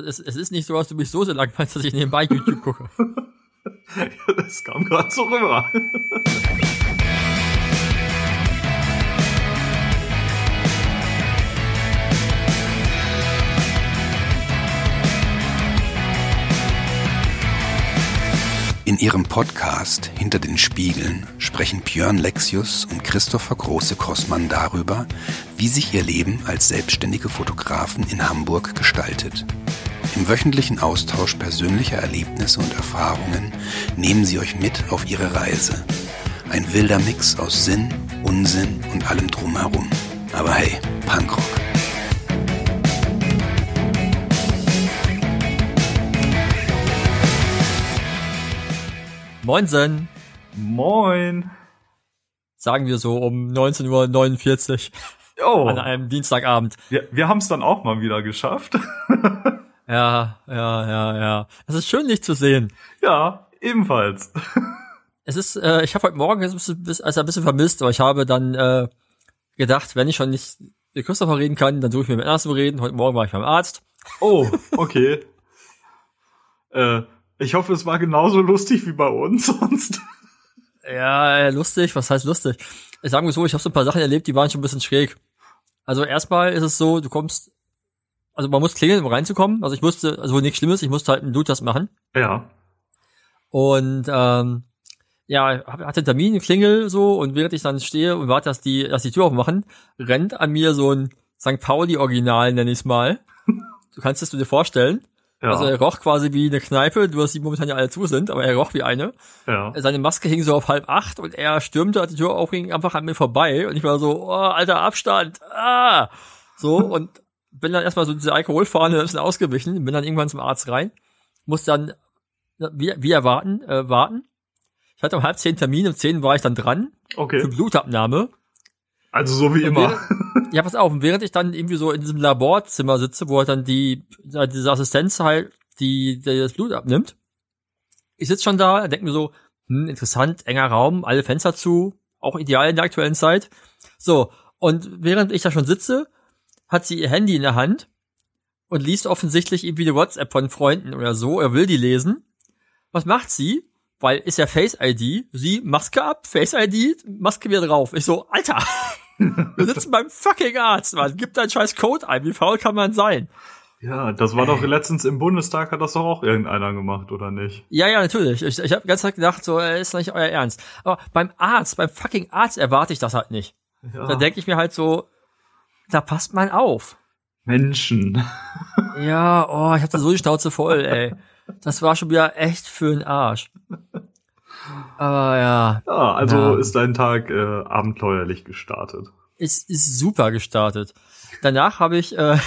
es, es ist nicht so, dass du mich so sehr langweilst, dass ich nebenbei YouTube gucke. das kam gerade so rüber. In ihrem Podcast Hinter den Spiegeln sprechen Björn Lexius und Christopher Große-Kossmann darüber, wie sich ihr Leben als selbstständige Fotografen in Hamburg gestaltet. Im wöchentlichen Austausch persönlicher Erlebnisse und Erfahrungen nehmen sie euch mit auf ihre Reise. Ein wilder Mix aus Sinn, Unsinn und allem drumherum. Aber hey, Punkrock. Moinsen, Moin. sagen wir so um 19.49 Uhr Oh, an einem Dienstagabend. wir, wir haben es dann auch mal wieder geschafft. Ja, ja, ja, ja. Es ist schön, dich zu sehen. ja, ebenfalls. Es ist, äh, ich habe heute Morgen jetzt ein bisschen, bis- also ein bisschen vermisst, aber ich habe dann äh, gedacht, wenn ich schon nicht mit Christopher reden kann, dann suche ich mir mit anderswo reden. Heute Morgen war ich beim Arzt. Oh, okay. äh, ich hoffe, es war genauso lustig wie bei uns sonst. Ja, äh, lustig, was heißt lustig? Ich sage mal so, ich habe so ein paar Sachen erlebt, die waren schon ein bisschen schräg. Also erstmal ist es so, du kommst, also man muss klingeln, um reinzukommen. Also ich musste, also nichts Schlimmes, ich musste halt einen Bluttest machen. Ja. Und ähm, ja, hatte einen Termin, Klingel so, und während ich dann stehe und warte, dass die, dass die Tür aufmachen, rennt an mir so ein St. Pauli-Original, nenn ich's mal. Du kannst es dir vorstellen. Ja. Also er roch quasi wie eine Kneipe, du hast die momentan ja alle zu sind, aber er roch wie eine. ja. Seine Maske hing so auf halb acht und er stürmte, als die Tür aufging, einfach an mir vorbei und ich war so, oh, alter Abstand, ah! So, und bin dann erstmal so diese Alkoholfahne ein bisschen ausgewichen, bin dann irgendwann zum Arzt rein, muss dann, wie, wie erwarten, äh, warten. Ich hatte um halb zehn Termin, um zehn war ich dann dran, für Okay. Blutabnahme. Also so wie Und immer. Ja, pass auf, und während ich dann irgendwie so in diesem Laborzimmer sitze, wo halt dann die, diese Assistenz halt, die, die das Blut abnimmt, ich sitze schon da, denke mir so, hm, interessant, enger Raum, alle Fenster zu, auch ideal in der aktuellen Zeit. So, und während ich da schon sitze, hat sie ihr Handy in der Hand und liest offensichtlich irgendwie eine WhatsApp von Freunden oder so, er will die lesen. Was macht sie? Weil ist ja Face ID, sie Maske ab, Face ID, Maske wieder drauf. Ich so, Alter, wir sitzen beim fucking Arzt, Mann. Gib deinen scheiß Code ein. Wie faul kann man sein? Ja, das war doch letztens im Bundestag, hat das doch auch irgendeiner gemacht, oder nicht? Ja, ja, natürlich. Ich, ich habe ganz Zeit gedacht, so äh, ist nicht euer Ernst. Aber beim Arzt, beim fucking Arzt erwarte ich das halt nicht. Ja. Da denke ich mir halt so, da passt man auf. Menschen. Ja, oh, ich hatte so die Schnauze voll, ey. Das war schon wieder echt für den Arsch. Aber ja, Ja, also Ja. ist dein Tag äh, abenteuerlich gestartet. es ist super gestartet. Danach habe ich, äh,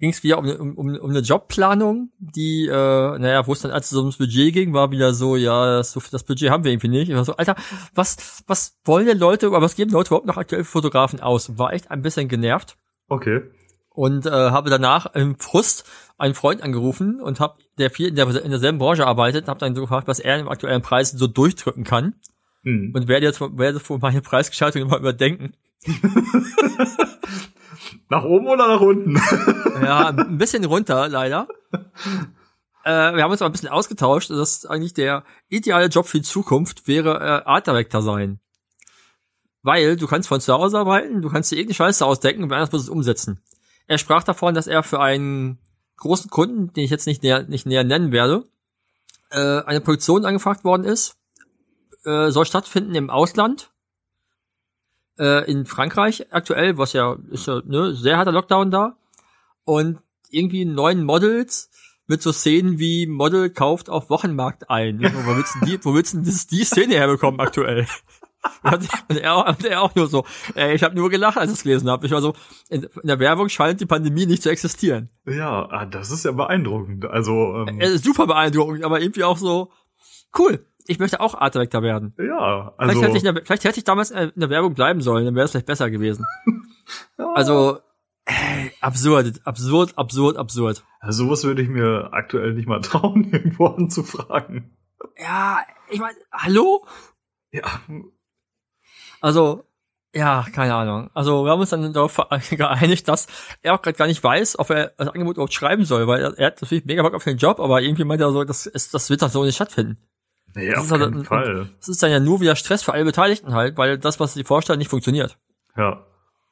ging es wieder um, um, um, um eine Jobplanung, die, äh, naja, wo es dann als es ums Budget ging, war wieder so, ja, das, das Budget haben wir irgendwie nicht. Ich war so, Alter, was, was wollen denn Leute, oder was geben Leute überhaupt noch aktuell Fotografen aus? War echt ein bisschen genervt Okay. und äh, habe danach im Frust einen Freund angerufen und habe, der viel in, der, in derselben Branche arbeitet, habe dann so gefragt, was er im aktuellen Preis so durchdrücken kann Hm. und werde jetzt werde vor meine Preisgestaltung immer überdenken. Nach oben oder nach unten? Ja, ein bisschen runter, leider. Äh, wir haben uns aber ein bisschen ausgetauscht. Das ist eigentlich der ideale Job für die Zukunft wäre äh, Art Director sein. Weil du kannst von zu Hause arbeiten, du kannst dir irgendeine Scheiße ausdenken und wer anders muss es umsetzen. Er sprach davon, dass er für einen großen Kunden, den ich jetzt nicht näher, nicht näher nennen werde, äh, eine Produktion angefragt worden ist. Äh, soll stattfinden im Ausland. Äh, in Frankreich aktuell, was ja ist ja ne, sehr harter Lockdown da und irgendwie neuen Models mit so Szenen wie Model kauft auf Wochenmarkt ein. Ich so, Wo willst du die, wo willst du denn das, die Szene herbekommen aktuell? Und er, und er auch nur so, ey, ich habe nur gelacht, als ich es gelesen habe. Ich war so, in, in der Werbung scheint die Pandemie nicht zu existieren. Ja, ah, das ist ja beeindruckend. Also, ähm, Er ist super beeindruckend, aber irgendwie auch so, cool, ich möchte auch Art Director werden. ja, Vielleicht, also, hätte ich in der, vielleicht hätte ich damals in der Werbung bleiben sollen, dann wäre es vielleicht besser gewesen. ja, Also, ey, absurd, absurd, absurd, absurd. also sowas würde ich mir aktuell nicht mal trauen, irgendwo anzufragen. Ja, ich meine, hallo? Ja, Also, Ja, keine Ahnung. Also wir haben uns dann darauf geeinigt, dass er auch gerade gar nicht weiß, ob er das Angebot überhaupt schreiben soll, weil er, er hat natürlich mega Bock auf den Job, aber irgendwie meint er so, das, ist, das wird dann so nicht stattfinden. Nee, Das auf ist halt- keinen Fall. Das ist dann ja nur wieder Stress für alle Beteiligten halt, weil das, was sie vorstellen, nicht funktioniert. Ja.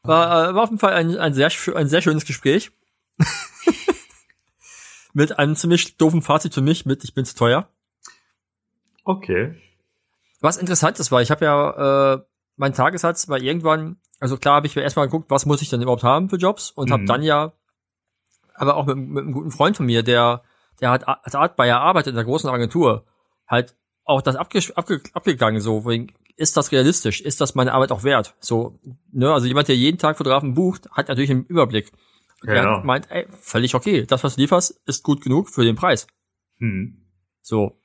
War, äh, war auf jeden Fall ein, ein, sehr, ein sehr schönes Gespräch. mit einem ziemlich doofen Fazit für mich mit, ich bin zu teuer. Okay. Was interessant ist, war, ich habe ja äh, mein Tagessatz war irgendwann, also klar habe ich mir erstmal geguckt, was muss ich denn überhaupt haben für Jobs und habe Mhm. dann ja, aber auch mit, mit einem guten Freund von mir, der der hat als Art Bayer arbeitet in der großen Agentur, halt auch das abge, abge, abgegangen so, wegen, ist das realistisch, ist das meine Arbeit auch wert? So, ne, also jemand, der jeden Tag Fotografen bucht, hat natürlich einen Überblick. Und Ja, er ja. meint, ey, völlig okay, das was du lieferst, ist gut genug für den Preis. Hm. So.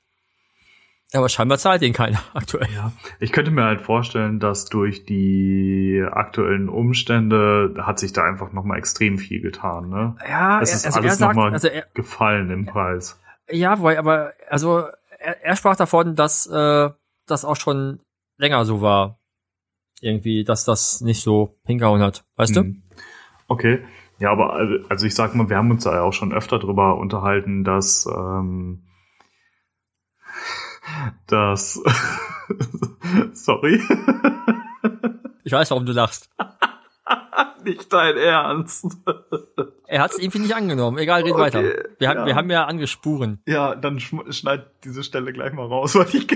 Aber scheinbar zahlt den keiner aktuell. Ja. Ich könnte mir halt vorstellen, dass durch die aktuellen Umstände hat sich da einfach nochmal extrem viel getan, ne? Ja, Es er- ist also alles nochmal also gefallen im Preis. ja, wobei, aber also er, er sprach davon, dass äh, das auch schon länger so war. Irgendwie, dass das nicht so hingehauen hat. Weißt du? Hm. Okay. Ja, aber also also ich sag mal, wir haben uns da ja auch schon öfter drüber unterhalten, dass ähm, dass sorry, Ich weiß, warum du lachst. nicht dein Ernst. Er hat es irgendwie nicht angenommen. Egal, red Okay, weiter. Wir, haben, ja. wir haben ja angespuren. Ja, dann schneid diese Stelle gleich mal raus, weil ich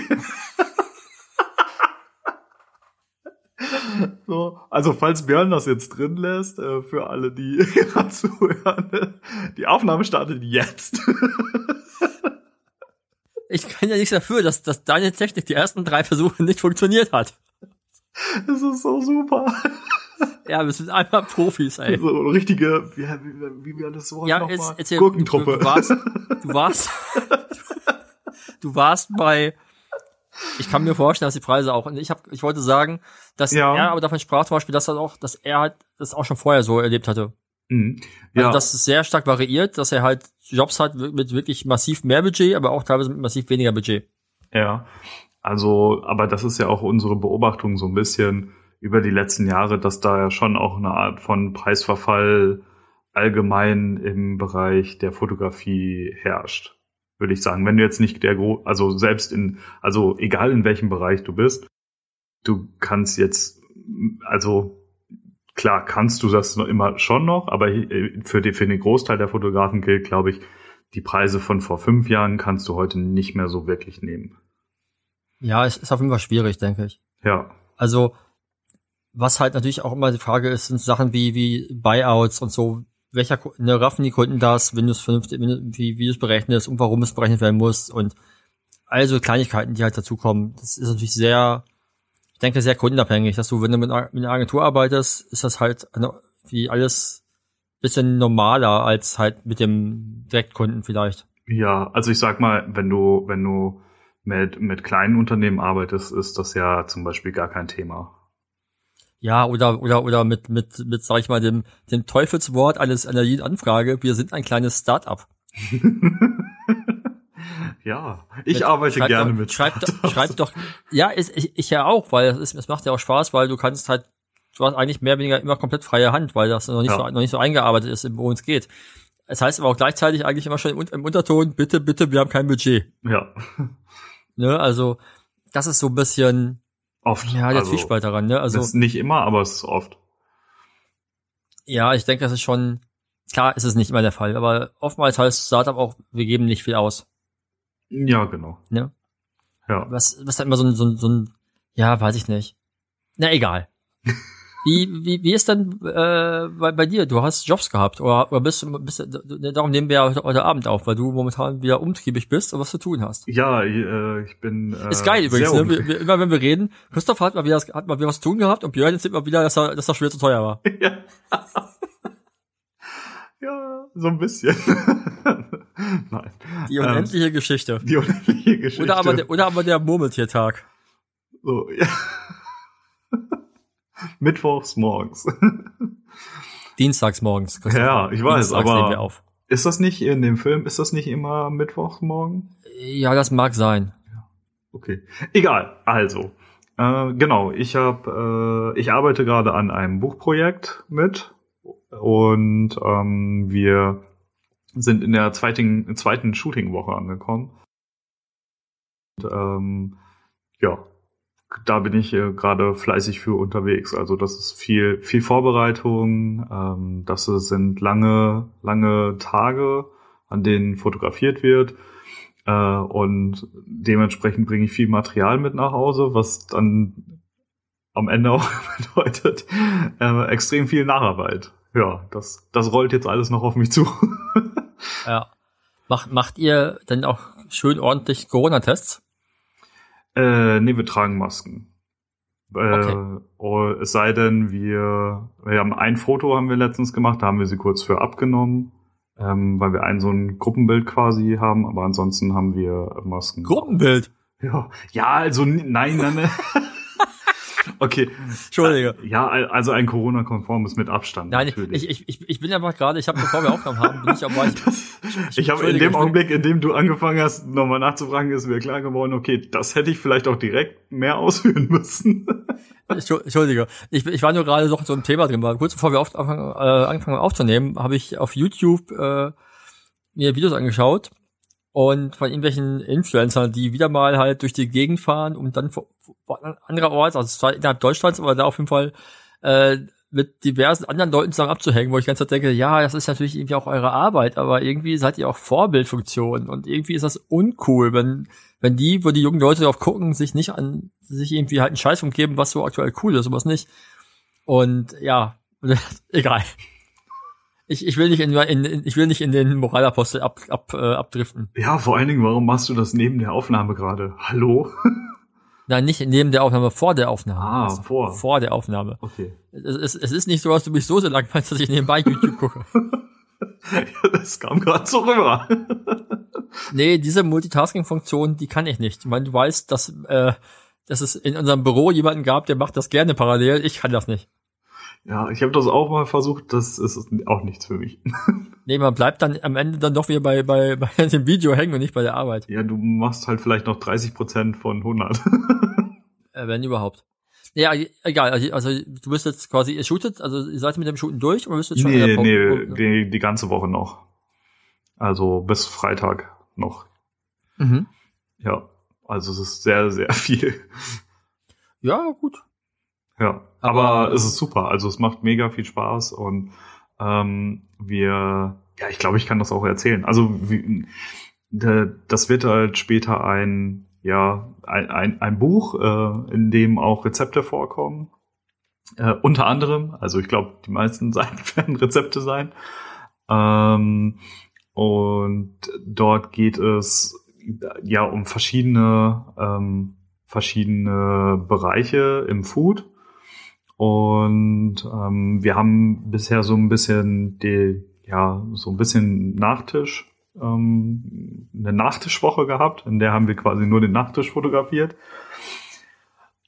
So, also falls Björn das jetzt drin lässt, äh, für alle, die gerade zuhören, die Aufnahme startet jetzt. Ich kann ja nichts dafür, dass, dass deine Technik die ersten drei Versuche nicht funktioniert hat. Das ist so super. Ja, wir sind einmal Profis, ey. So richtige, wie, wie, wie wir das Wort Ja, nochmal? Gurkentruppe. Du, du warst, du warst, du warst bei, ich kann mir vorstellen, dass die Preise auch, und ich habe, ich wollte sagen, dass Ja. er aber davon sprach zum Beispiel, dass er auch, dass er halt das auch schon vorher so erlebt hatte. Mhm. Also Ja, dass es sehr stark variiert, dass er halt Jobs hat mit wirklich massiv mehr Budget, aber auch teilweise mit massiv weniger Budget. ja. Also, aber das ist ja auch unsere Beobachtung so ein bisschen über die letzten Jahre, dass da ja schon auch eine Art von Preisverfall allgemein im Bereich der Fotografie herrscht. Würde ich sagen. Wenn du jetzt nicht der gro also selbst in, also egal in welchem Bereich du bist, du kannst jetzt, also klar kannst du das noch immer schon noch, aber äh, für, die, für den Großteil der Fotografen gilt, glaube ich, die Preise von vor fünf Jahren kannst du heute nicht mehr so wirklich nehmen. Ja, es ist auf jeden Fall schwierig, denke ich. Ja. Also, was halt natürlich auch immer die Frage ist, sind Sachen wie, wie Buyouts und so. Welcher, ne, raffen die Kunden das, wenn du es vernünftig, wie, wie du es berechnest und warum es berechnet werden muss und also Kleinigkeiten, die halt dazukommen. Das ist natürlich sehr, ich denke, sehr kundenabhängig, dass du, wenn du mit einer mit einer Agentur arbeitest, ist das halt wie alles bisschen normaler als halt mit dem Direktkunden vielleicht. Ja, also ich sag mal, wenn du, wenn du mit, mit kleinen Unternehmen arbeitest, ist das ja zum Beispiel gar kein Thema. Ja, oder, oder, oder mit, mit, mit, sag ich mal, dem, dem Teufelswort eines, einer jeden Anfrage, wir sind ein kleines Start-up. ja, ich Mit- arbeite gerne doch, mit schreib, doch, schreib doch, ja, ist, ich, ich ja auch, weil es, ist, es macht ja auch Spaß, weil du kannst halt, du hast eigentlich mehr oder weniger immer komplett freie Hand, weil das noch nicht, Ja. so, noch nicht so eingearbeitet ist, worum es geht. Es heißt aber auch gleichzeitig eigentlich immer schon im, im Unterton, bitte, bitte, wir haben kein Budget. Ja, Ne? Also, das ist so ein bisschen, oft. ja, der also, Zwiespalt daran, ne? Also, das ist nicht immer, aber es ist oft. ja, ich denke, das ist schon, klar ist es nicht immer der Fall, aber oftmals heißt Startup auch, wir geben nicht viel aus. Ja, genau. Ne? Ja. Was, was halt immer so ein, so ein, so ein, ja, weiß ich nicht. Na, egal. Wie, wie, wie ist denn äh, bei, bei dir? Du hast Jobs gehabt oder, oder bist, du- bist du- darum nehmen wir ja heute, heute Abend auf, weil du momentan wieder umtriebig bist und was zu tun hast. Ja, äh, ich bin. Äh, ist geil übrigens, ne? wir, wir, immer wenn wir reden, Christoph hat mal wieder, hat mal wieder was zu tun gehabt und Björn erzählt mal wieder, dass er, dass das schwer zu teuer war. ja. ja, so ein bisschen. Nein. Die Ähm, unendliche Geschichte. Die unendliche Geschichte. Oder aber, der, oder aber der Murmeltiertag. So, ja. Mittwochs morgens. Dienstags morgens. Christoph. Ja, ich weiß, Dienstags aber-. Ist das nicht in dem Film, ist das nicht immer Mittwochs morgen? Ja, das mag sein. Okay. Egal. Also, Äh, genau, ich habe, äh, ich arbeite gerade an einem Buchprojekt mit und ähm, wir sind in der zweiten, zweiten Shootingwoche angekommen. Und, ähm, ja, da bin ich gerade fleißig für unterwegs. Also das ist viel, viel Vorbereitung. Ähm, das sind lange, lange Tage, an denen fotografiert wird. Äh, und dementsprechend bringe ich viel Material mit nach Hause, was dann am Ende auch bedeutet äh, extrem viel Nacharbeit. Ja, das, das rollt jetzt alles noch auf mich zu. ja. Macht, macht ihr denn auch schön ordentlich Corona-Tests? Äh, nee, wir tragen Masken. Äh, okay. Oh, es sei denn, wir, wir haben ein Foto haben wir letztens gemacht, da haben wir sie kurz für abgenommen, ähm, weil wir ein so ein Gruppenbild quasi haben, aber ansonsten haben wir Masken. Gruppenbild? Ja, ja, also nein, nein. Okay. Entschuldige. Ja, also ein Corona-konformes mit Abstand. Nein, natürlich. ich, ich, ich bin einfach gerade, ich habe, bevor wir aufgenommen haben, bin ich aber ich, ich, ich habe in dem Augenblick, in dem du angefangen hast, nochmal nachzufragen, ist mir klar geworden, okay, das hätte ich vielleicht auch direkt mehr ausführen müssen. Entschuldige. Ich, ich war nur gerade noch so ein Thema drin, weil kurz bevor wir auf, äh, angefangen aufzunehmen, habe ich auf YouTube äh, mir Videos angeschaut und von irgendwelchen Influencern, die wieder mal halt durch die Gegend fahren und dann andererorts, also zwar innerhalb Deutschlands, aber da auf jeden Fall äh, mit diversen anderen Leuten zusammen abzuhängen, wo ich ganz denke, ja, das ist natürlich irgendwie auch eure Arbeit, aber irgendwie seid ihr auch Vorbildfunktion und irgendwie ist das uncool, wenn wenn die, wo die jungen Leute drauf gucken, sich nicht an sich irgendwie halt einen Scheiß umgeben, was so aktuell cool ist und was nicht. Und ja, egal. Ich, ich will nicht in, in, ich will nicht in den Moralapostel ab, ab, äh, abdriften. Ja, vor allen Dingen, warum machst du das neben der Aufnahme gerade? Hallo? Nein, nicht neben der Aufnahme, vor der Aufnahme. Ah, also vor. Vor der Aufnahme. Okay. Es, es, es ist nicht so, dass du mich so sehr langweilst, dass ich nebenbei YouTube gucke. ja, das kam gerade so rüber. nee, diese Multitasking-Funktion, die kann ich nicht. Ich meine, du weißt, dass, äh, dass es in unserem Büro jemanden gab, der macht das gerne parallel. Ich kann das nicht. Ja, ich habe das auch mal versucht, das ist auch nichts für mich. nee, man bleibt dann am Ende dann doch wieder bei, bei, bei dem Video hängen und nicht bei der Arbeit. Ja, du machst halt vielleicht noch 30 Prozent von 100. äh, wenn überhaupt. Ja, egal, also, also du bist jetzt quasi, ihr shootet, also ihr seid mit dem Shooten durch oder bist du jetzt schon nee, Nee, die, die ganze Woche noch. Also bis Freitag noch. Mhm. Ja, also es ist sehr, sehr viel. Ja, gut. Ja, aber, aber es ist super. Also es macht mega viel Spaß und ähm, wir, ja, ich glaube, ich kann das auch erzählen. Also wie, das wird halt später ein, ja, ein, ein, ein Buch, äh, in dem auch Rezepte vorkommen. Äh, unter anderem, also ich glaube, die meisten Seiten werden Rezepte sein. Ähm, und dort geht es ja um verschiedene ähm, verschiedene Bereiche im Food und ähm, wir haben bisher so ein bisschen die, ja, so ein bisschen Nachtisch, ähm, eine Nachtischwoche gehabt, in der haben wir quasi nur den Nachtisch fotografiert.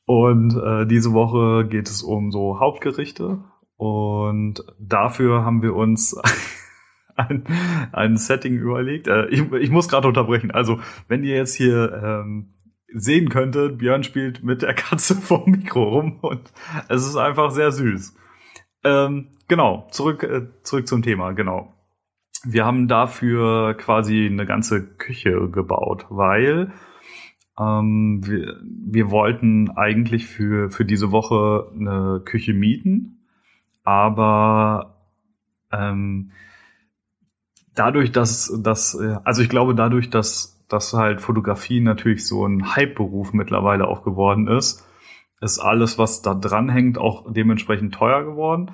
Und äh, diese Woche geht es um so Hauptgerichte. Und dafür haben wir uns ein, ein Setting überlegt. Äh, ich, ich muss gerade unterbrechen. Also, wenn ihr jetzt hier ähm, sehen könnte, Björn spielt mit der Katze vom Mikro rum und es ist einfach sehr süß. Ähm, genau, zurück, äh, zurück zum Thema, genau. Wir haben dafür quasi eine ganze Küche gebaut, weil ähm, wir, wir wollten eigentlich für, für diese Woche eine Küche mieten, aber ähm, dadurch, dass, dass, äh, also ich glaube, dadurch, dass dass halt Fotografie natürlich so ein Hype-Beruf mittlerweile auch geworden ist, ist alles, was da dranhängt, auch dementsprechend teuer geworden.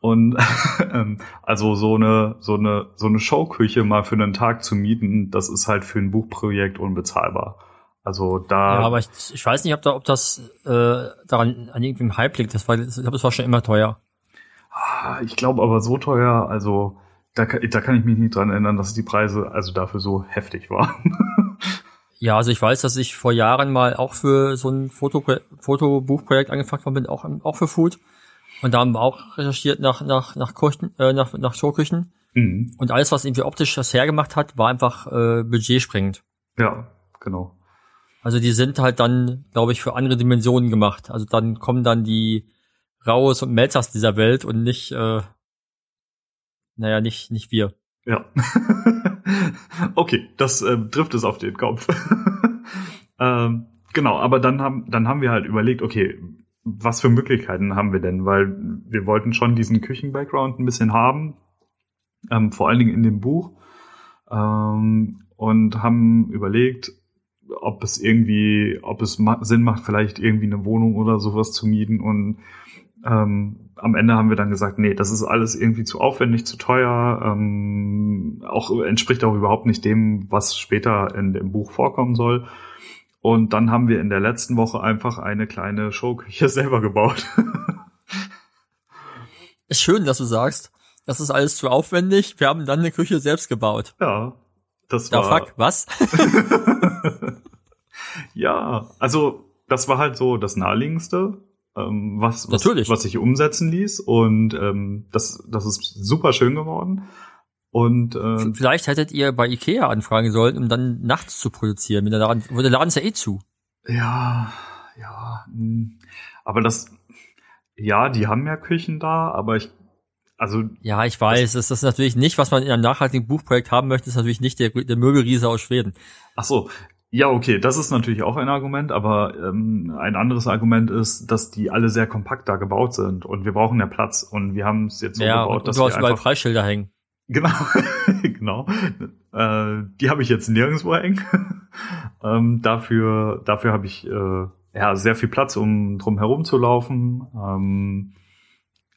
Und ähm, also so eine, so eine, so eine Showküche mal für einen Tag zu mieten, das ist halt für ein Buchprojekt unbezahlbar. Also da. Ja, aber ich, ich weiß nicht, ob, da, ob das äh, daran an irgendeinem Hype liegt. Das war, ich glaube, das war schon immer teuer. Ah, ich glaube aber so teuer, also da, da kann ich mich nicht dran erinnern, dass die Preise also dafür so heftig waren. ja, also ich weiß, dass ich vor Jahren mal auch für so ein Foto Fotobuchprojekt angefragt worden bin, auch, auch für Food. Und da haben wir auch recherchiert nach, nach, nach Küchen, äh, nach, nach Showküchen. Mhm. Und alles, was irgendwie optisch das hergemacht hat, war einfach äh, budgetspringend. Ja, genau. Also die sind halt dann, glaube ich, für andere Dimensionen gemacht. Also dann kommen dann die Raues und Melzers dieser Welt und nicht, äh, naja, nicht, nicht wir. Ja. okay, das äh, trifft es auf den Kopf. ähm, genau, aber dann haben, dann haben wir halt überlegt, okay, was für Möglichkeiten haben wir denn? Weil wir wollten schon diesen Küchen-Background ein bisschen haben, ähm, vor allen Dingen in dem Buch, ähm, und haben überlegt, ob es irgendwie, ob es Sinn macht, vielleicht irgendwie eine Wohnung oder sowas zu mieten und ähm, am Ende haben wir dann gesagt, nee, das ist alles irgendwie zu aufwendig, zu teuer, ähm, auch entspricht auch überhaupt nicht dem, was später in dem Buch vorkommen soll. Und dann haben wir in der letzten Woche einfach eine kleine Showküche selber gebaut. ist schön, dass du sagst, das ist alles zu aufwendig. Wir haben dann eine Küche selbst gebaut. Ja, das Ja, war. fuck, was? ja, also das war halt so das naheliegendste, ähm, was, was, Natürlich. was sich umsetzen ließ. Und ähm, das, das ist super schön geworden. Und ähm, Vielleicht hättet ihr bei Ikea anfragen sollen, um dann nachts zu produzieren. Mit der Laden, wo der Laden ist ja eh zu. Ja, ja. mh. Aber das, ja, die haben ja Küchen da, aber ich, also, Ja, ich weiß, das ist natürlich nicht, was man in einem nachhaltigen Buchprojekt haben möchte, ist natürlich nicht der, der Möbelriese aus Schweden. ach so, ja, okay, das ist natürlich auch ein Argument, aber ähm, ein anderes Argument ist, dass die alle sehr kompakt da gebaut sind und wir brauchen ja Platz und wir haben es jetzt so ja, gebaut, und dass du hast wir überall einfach, Preisschilder hängen. genau, genau, äh, die habe ich jetzt nirgendwo hängen. ähm, dafür, dafür habe ich äh, ja sehr viel Platz, um drum herum zu laufen. Ähm,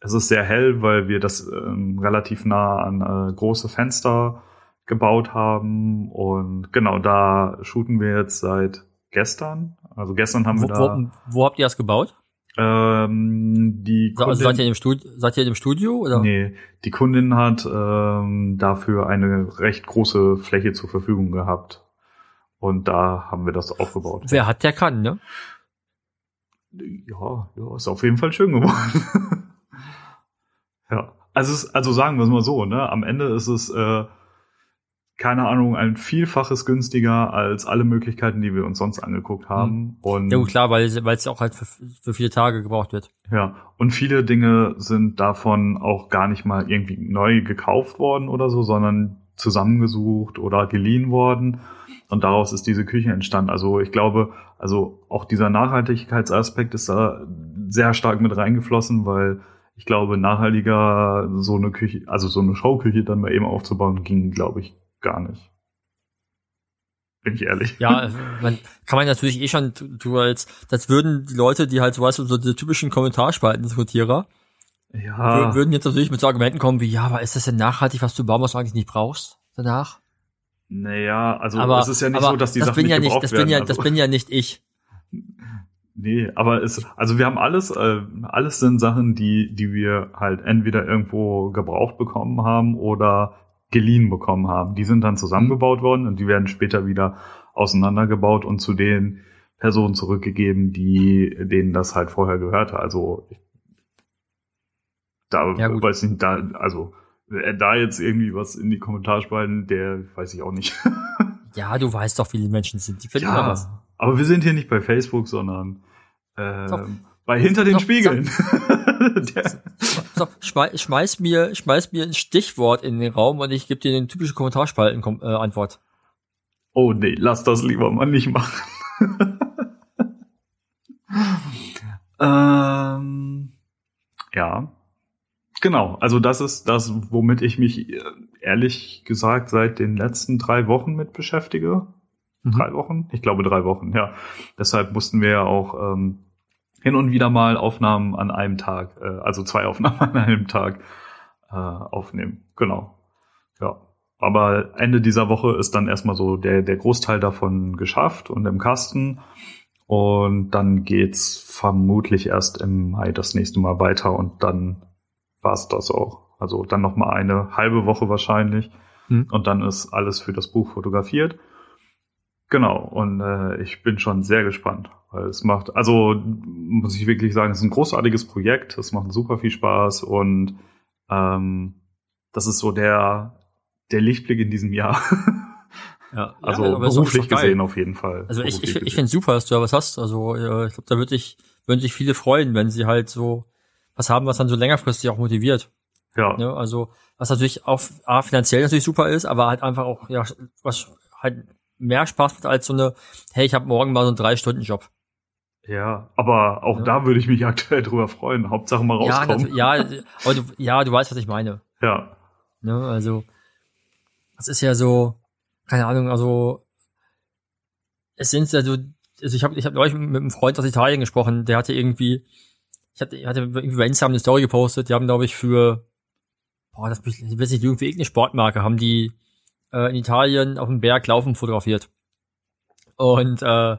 es ist sehr hell, weil wir das ähm, relativ nah an äh, große Fenster gebaut haben. Und genau, da shooten wir jetzt seit gestern. Also gestern haben Wo, wir da wo, wo habt ihr das gebaut? ähm, die Also Kundin, seid ihr im Studio, seid ihr im Studio oder? nee, die Kundin hat ähm, dafür eine recht große Fläche zur Verfügung gehabt. Und da haben wir das aufgebaut. Wer hat, der kann, ne? Ja, ja, ist auf jeden Fall schön geworden. ja. Also, es, also sagen wir es mal so, ne? Am Ende ist es, äh, keine Ahnung, ein Vielfaches günstiger als alle Möglichkeiten, die wir uns sonst angeguckt haben. Und Ja gut, klar, weil weil es auch halt für, für viele Tage gebraucht wird. ja, und viele Dinge sind davon auch gar nicht mal irgendwie neu gekauft worden oder so, sondern zusammengesucht oder geliehen worden. Und daraus ist diese Küche entstanden. Also ich glaube, also auch dieser Nachhaltigkeitsaspekt ist da sehr stark mit reingeflossen, weil ich glaube, nachhaltiger so eine Küche, also so eine Showküche dann mal eben aufzubauen, ging, glaube ich, gar nicht. Bin ich ehrlich. Ja, man, kann man natürlich eh schon, du als, das würden die Leute, die halt so weißt du, so die typischen Kommentarspalten-Diskutierer, Ja. wür- würden jetzt natürlich mit so Argumenten kommen wie, ja, aber ist das denn nachhaltig, was du bauen, was du eigentlich nicht brauchst danach? Naja, also aber es ist ja nicht so, dass die das Sachen bin nicht ja nicht, gebraucht das werden. bin ja, also. das bin ja nicht ich. Nee, aber es, also wir haben alles, äh, alles sind Sachen, die, die wir halt entweder irgendwo gebraucht bekommen haben oder geliehen bekommen haben. Die sind dann zusammengebaut worden und die werden später wieder auseinandergebaut und zu den Personen zurückgegeben, die, denen das halt vorher gehörte. Also, da Ja, gut. weiß ich da, also, wer da jetzt irgendwie was in die Kommentarspalten, der weiß ich auch nicht. Ja, du weißt doch, wie die Menschen sind. Die finden immer was. aber wir sind hier nicht bei Facebook, sondern ähm, Doch. bei hinter den Doch, Spiegeln. Der, So, schmeiß, schmeiß mir, schmeiß mir ein Stichwort in den Raum und ich gebe dir eine typische Kommentarspalten-Antwort. oh nee, lass das lieber mal nicht machen. ähm, ja, genau. Also das ist das, womit ich mich äh, ehrlich gesagt seit den letzten drei Wochen mit beschäftige. Mhm. Drei Wochen? Ich glaube drei Wochen, ja. Deshalb mussten wir ja auch ähm, hin und wieder mal Aufnahmen an einem Tag, äh, also zwei Aufnahmen an einem Tag äh, aufnehmen. Genau. Ja. Aber Ende dieser Woche ist dann erstmal so der, der Großteil davon geschafft und im Kasten. Und dann geht's vermutlich erst im Mai das nächste Mal weiter und dann war's das auch. Also dann noch mal eine halbe Woche wahrscheinlich. Hm. Und dann ist alles für das Buch fotografiert. Genau, und äh, ich bin schon sehr gespannt, weil es macht, also muss ich wirklich sagen, es ist ein großartiges Projekt, es macht super viel Spaß und ähm, das ist so der, der Lichtblick in diesem Jahr. Ja, also ja, beruflich gesehen auf jeden Fall. Also ich, ich, ich finde super, dass du da was hast. Also äh, ich glaube, da würde ich, würden sich viele freuen, wenn sie halt so was haben, was dann so längerfristig auch motiviert. Ja. Ne? Also was natürlich auch A, finanziell natürlich super ist, aber halt einfach auch, ja, was halt mehr Spaß macht als so eine, hey, ich habe morgen mal so einen Drei-Stunden-Job. Ja, aber auch ja. da würde ich mich aktuell drüber freuen. Hauptsache mal rauskommen. Ja, ja, aber du, ja, du weißt, was ich meine. Ja. Ne, also, das ist ja so, keine Ahnung, also, es sind ja so, also ich habe ich hab neulich mit einem Freund aus Italien gesprochen, der hatte irgendwie, ich hatte, ich hatte irgendwie bei Instagram eine Story gepostet, die haben, glaube ich, für, boah, das ich weiß nicht, irgendwie irgendeine Sportmarke, haben die äh, in Italien auf dem Berg laufen fotografiert. Und äh,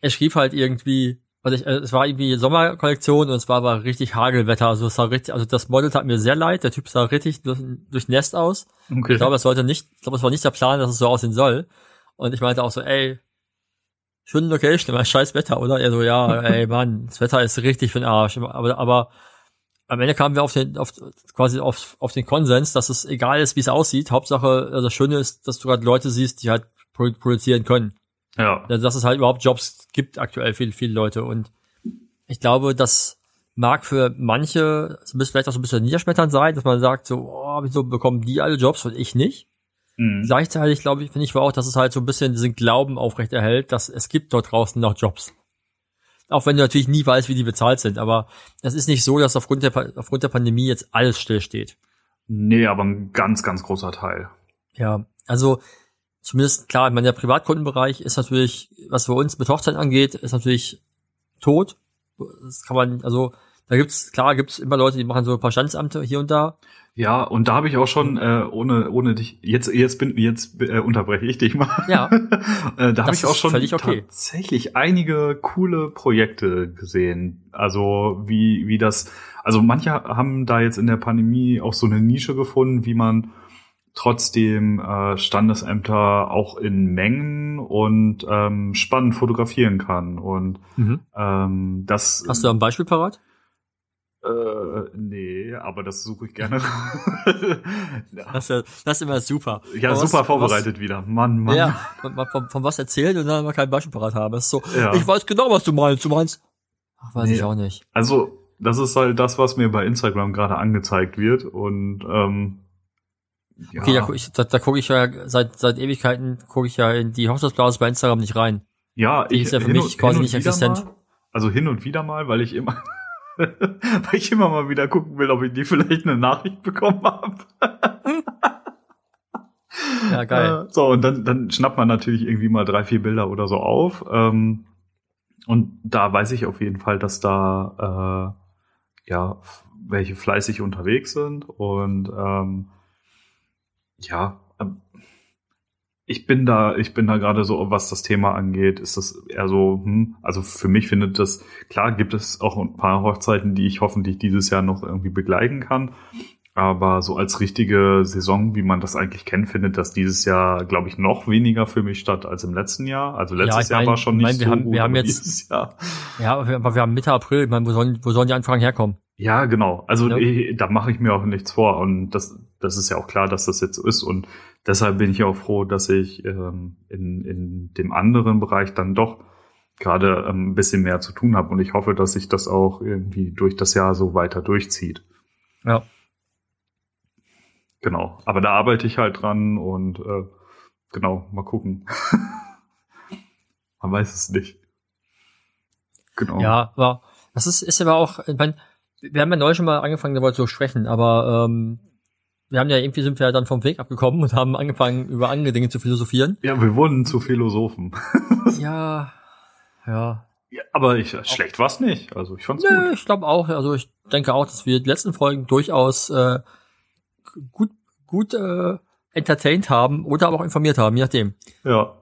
er schrieb halt irgendwie, also ich, äh, es war irgendwie Sommerkollektion und es war aber richtig Hagelwetter. Also es sah richtig, also das Model tat mir sehr leid. Der Typ sah richtig durch, durchnässt aus. Okay. Ich glaube, es sollte nicht, ich glaube, es war nicht der Plan, dass es so aussehen soll. Und ich meinte auch so, ey, schöne Location, aber scheiß Wetter, oder? Er so, ja, ey, Mann, das Wetter ist richtig für den Arsch. Aber, aber am Ende kamen wir auf den, auf, quasi auf, auf den Konsens, dass es egal ist, wie es aussieht. Hauptsache, also das Schöne ist, dass du gerade Leute siehst, die halt produzieren können. Ja. Also, dass es halt überhaupt Jobs gibt aktuell für viele Leute. Und ich glaube, das mag für manche so vielleicht auch so ein bisschen niederschmetternd sein, dass man sagt so, oh, wieso bekommen die alle Jobs und ich nicht? Mhm. Gleichzeitig glaube ich, finde ich auch, dass es halt so ein bisschen diesen Glauben aufrechterhält, dass es gibt dort draußen noch Jobs. Auch wenn du natürlich nie weißt, wie die bezahlt sind, aber es ist nicht so, dass aufgrund der, aufgrund der Pandemie jetzt alles stillsteht. Nee, aber ein ganz, ganz großer Teil. Ja, also zumindest klar, ich meine, der Privatkundenbereich ist natürlich, was für uns mit Hochzeit angeht, ist natürlich tot. Das kann man, also da gibt's, klar gibt's immer Leute, die machen so ein paar Standsamte hier und da. Ja, und da habe ich auch schon, äh, ohne, ohne dich, jetzt, jetzt bin, jetzt äh, unterbreche ich dich mal. Ja. äh, da habe ich auch schon okay. tatsächlich einige coole Projekte gesehen. Also wie, wie das, also manche haben da jetzt in der Pandemie auch so eine Nische gefunden, wie man trotzdem äh, Standesämter auch in Mengen und ähm, spannend fotografieren kann. Und mhm. ähm, das. Hast du ein Beispiel parat? Äh, nee, aber das suche ich gerne. ja. das, ist, das ist immer super. Ja, aber super was, vorbereitet was, wieder. Mann, Mann. Ja, von, von, von was erzählen und dann mal kein Beispiel parat haben. Das ist so, ja. ich weiß genau, was du meinst. Du meinst, ach, weiß nee. ich auch nicht. Also, das ist halt das, was mir bei Instagram gerade angezeigt wird und ähm, ja. Okay, da, guck ich, da, da gucke ich ja seit seit Ewigkeiten gucke ich ja in die Hochzeitsblase bei Instagram nicht rein. Ja, die ich, ist ja für mich und, quasi nicht existent. Mal, also hin und wieder mal, weil ich immer weil ich immer mal wieder gucken will, ob ich die vielleicht eine Nachricht bekommen habe. ja, geil. Äh, so, und dann, dann schnappt man natürlich irgendwie mal drei, vier Bilder oder so auf. Ähm, und da weiß ich auf jeden Fall, dass da äh, ja welche fleißig unterwegs sind und ähm, ja, ähm, ich bin da, ich bin da gerade so, was das Thema angeht, ist das eher so, hm, also für mich findet das, klar gibt es auch ein paar Hochzeiten, die ich hoffentlich dieses Jahr noch irgendwie begleiten kann. Aber so als richtige Saison, wie man das eigentlich kennt, findet das dieses Jahr, glaube ich, noch weniger für mich statt als im letzten Jahr. Also letztes ja, Jahr mein, war schon nicht mein, wir so haben, wir haben jetzt, Jahr. Ja, aber wir haben Mitte April. Ich meine, wo sollen, wo sollen die Anfragen herkommen? Ja, genau. Also ja. ich, da mache ich mir auch nichts vor. Und das, das ist ja auch klar, dass das jetzt so ist. Und deshalb bin ich auch froh, dass ich ähm, in, in dem anderen Bereich dann doch gerade ähm, ein bisschen mehr zu tun habe. Und ich hoffe, dass sich das auch irgendwie durch das Jahr so weiter durchzieht. Ja. Genau. Aber da arbeite ich halt dran und äh, genau, mal gucken. Man weiß es nicht. Genau. Ja, aber das ist, ist aber auch, ich mein, wir haben ja neulich schon mal angefangen, darüber zu sprechen, aber ähm, wir haben ja irgendwie sind wir dann vom Weg abgekommen und haben angefangen, über andere Dinge zu philosophieren. Ja, wir wurden zu Philosophen. ja, ja. ja aber ich, schlecht war's nicht. Also ich fand's Nö, gut. Ich glaube auch, also ich denke auch, dass wir die letzten Folgen durchaus äh, gut, gut äh, entertained haben oder aber auch informiert haben, je nachdem. Ja.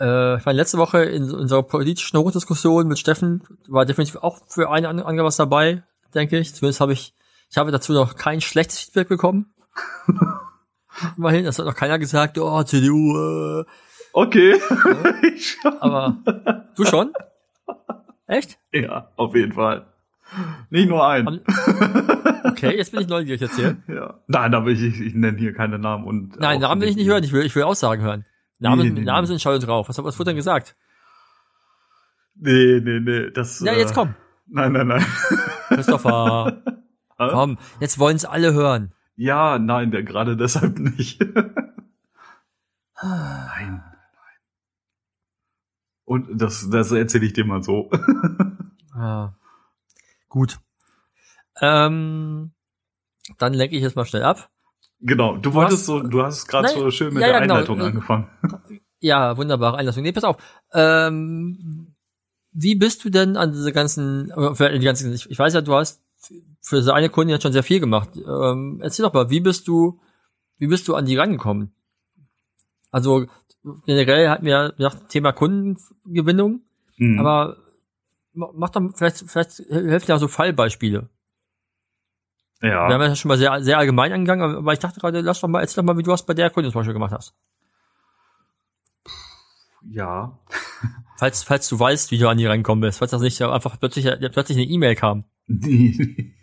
Äh, ich meine, letzte Woche in unserer politischen Hochdiskussion mit Steffen war definitiv auch für eine andere was dabei, denke ich. Zumindest habe ich, ich habe dazu noch kein schlechtes Feedback bekommen. Immerhin, das hat noch keiner gesagt, oh, CDU. Äh. Okay. Ja. Aber du schon? Echt? Ja, auf jeden Fall. Nicht nur ein. Okay, jetzt bin ich neugierig erzählen. Ja. Nein, aber ich, ich, ich nenne hier keine Namen und. Nein, Namen will ich nicht hören. Ich will, ich will Aussagen hören. Namen, Nee, nee. Namen sind Schall und Rauch. Was, was wurde denn gesagt? Nee, nee, nee. Das, Ja, äh, jetzt komm. Nein, nein, nein. Christopher, komm. Jetzt wollen es alle hören. Ja, nein, der, gerade deshalb nicht. nein, nein. Und das, das erzähle ich dir mal so. Ja. Gut. Ähm, dann lenke ich jetzt mal schnell ab. genau, du, wolltest so, du hast gerade so schön mit ja, der ja, genau. Einleitung Äh, angefangen. Ja, wunderbare Einlassung. Nee, pass auf. Ähm, wie bist du denn an diese ganzen, äh, die ganzen, ich, ich weiß ja, du hast für so eine Kundin jetzt schon sehr viel gemacht. Ähm, erzähl doch mal, wie bist du, wie bist du an die rangekommen? Also generell hatten wir ja gesagt, Thema Kundengewinnung, Mhm. aber ma- mach doch vielleicht, vielleicht helfen ja so Fallbeispiele. ja. Wir haben ja schon mal sehr, sehr allgemein angegangen, aber ich dachte gerade, lass doch mal, erzähl doch mal, wie du das bei der Kundin zum Beispiel gemacht hast. ja. Falls, falls du weißt, wie du an die rangekommen bist, falls das nicht einfach plötzlich, plötzlich eine E-Mail kam. Nee.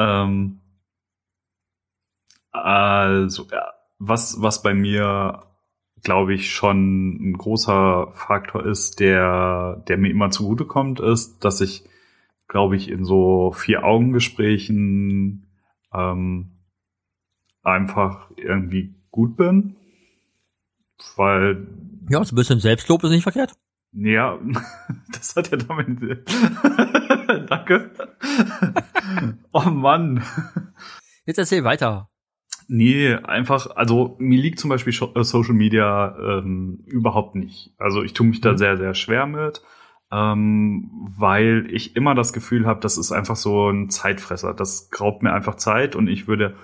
Ähm, also, ja, was, was bei mir, glaube ich, schon ein großer Faktor ist, der, der mir immer zugutekommt, ist, dass ich, glaube ich, in so Vier-Augen-Gesprächen ähm, einfach irgendwie gut bin. Weil Ja, so ein bisschen Selbstlob ist nicht verkehrt. Ja, das hat ja damit. Danke. oh Mann. Jetzt erzähl weiter. Nee, einfach, also mir liegt zum Beispiel äh, Social Media ähm, überhaupt nicht. Also ich tue mich da sehr, sehr schwer mit, ähm, weil ich immer das Gefühl habe, das ist einfach so ein Zeitfresser. Das raubt mir einfach Zeit und ich würde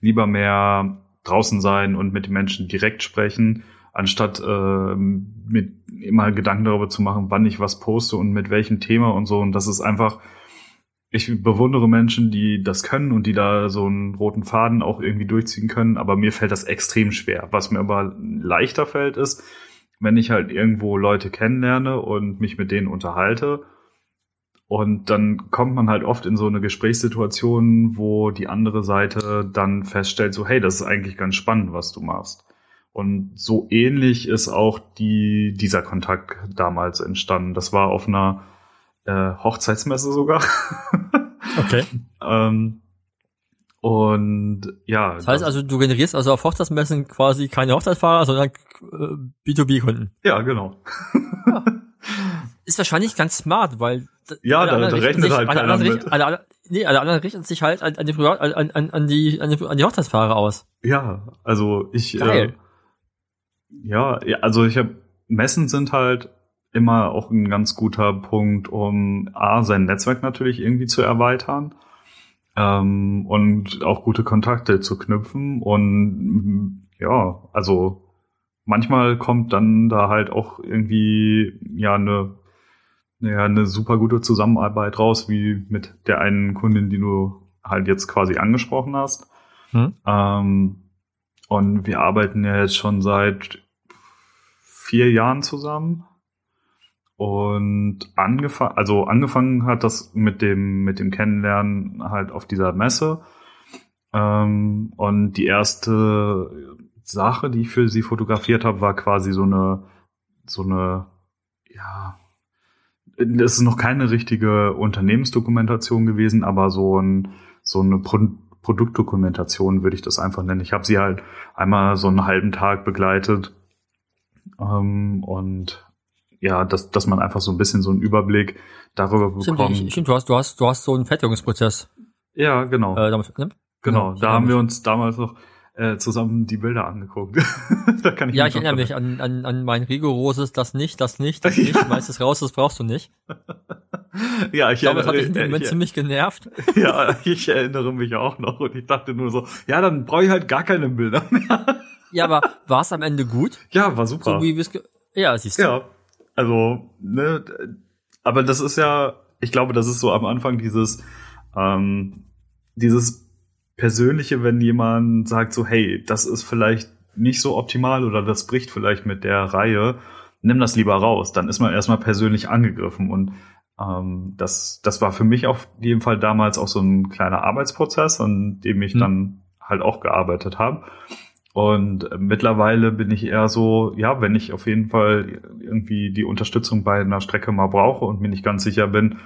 lieber mehr draußen sein und mit den Menschen direkt sprechen, anstatt ähm, mit immer Gedanken darüber zu machen, wann ich was poste und mit welchem Thema und so. Und das ist einfach, ich bewundere Menschen, die das können und die da so einen roten Faden auch irgendwie durchziehen können, aber mir fällt das extrem schwer. Was mir aber leichter fällt, ist, wenn ich halt irgendwo Leute kennenlerne und mich mit denen unterhalte. Und dann kommt man halt oft in so eine Gesprächssituation, wo die andere Seite dann feststellt, so, hey, das ist eigentlich ganz spannend, was du machst. Und so ähnlich ist auch die, dieser Kontakt damals entstanden. Das war auf einer äh, Hochzeitsmesse sogar. Okay. ähm, und ja. Das heißt also, du generierst also auf Hochzeitsmessen quasi keine Hochzeitsfahrer, sondern äh, B2B-Kunden. Ja, genau. Ist wahrscheinlich ganz smart, weil Ja, da- rechnet sich- halt alle keiner anderen mit. alle, alle, nee, alle anderen richten sich halt an, an, die, an, an, die, an, die, an die Hochzeitsfahrer aus. Ja, also ich. Geil. Äh, ja, also ich habe Messen sind halt immer auch ein ganz guter Punkt, um a sein Netzwerk natürlich irgendwie zu erweitern ähm, und auch gute Kontakte zu knüpfen und ja, also manchmal kommt dann da halt auch irgendwie ja eine ja, eine super gute Zusammenarbeit raus, wie mit der einen Kundin, die du halt jetzt quasi angesprochen hast. Hm? Ähm, und wir arbeiten ja jetzt schon seit vier Jahren zusammen. Und angefangen, also angefangen hat das mit dem, mit dem Kennenlernen halt auf dieser Messe. Ähm, und die erste Sache, die ich für sie fotografiert habe, war quasi so eine, so eine, ja, das ist noch keine richtige Unternehmensdokumentation gewesen, aber so ein, so eine Pro Produktdokumentation würde ich das einfach nennen. Ich habe sie halt einmal so einen halben Tag begleitet ähm, und ja, dass, dass man einfach so ein bisschen so einen Überblick darüber Stimmt, bekommt. ich, stimmt du, hast, du, hast, du hast so einen Fertigungsprozess. ja, genau. Äh, damit, ne? genau, ich da erinnere haben wir mich. uns damals noch äh, zusammen die Bilder angeguckt. da kann ich Ja, mich ich erinnere mich an, an, an mein rigoroses, das nicht, das nicht, das nicht, schmeiß es raus, das brauchst du nicht. Ja, ich Ich glaube, das hat dich in dem erinnere, Moment ich, ziemlich genervt. ja, ich erinnere mich auch noch und ich dachte nur so, ja, dann brauche ich halt gar keine Bilder mehr. Ja, aber war es am Ende gut? Ja, war super. So wie Ja, siehst du. Ja, also, ne, aber das ist ja, ich glaube, das ist so am Anfang dieses, ähm, dieses Persönliche, wenn jemand sagt so, hey, das ist vielleicht nicht so optimal oder das bricht vielleicht mit der Reihe, nimm das lieber raus. Dann ist man erstmal persönlich angegriffen und ähm, das, das war für mich auf jeden Fall damals auch so ein kleiner Arbeitsprozess, an dem ich Hm. dann halt auch gearbeitet habe. Und mittlerweile bin ich eher so, ja, wenn ich auf jeden Fall irgendwie die Unterstützung bei einer Strecke mal brauche und mir nicht ganz sicher bin,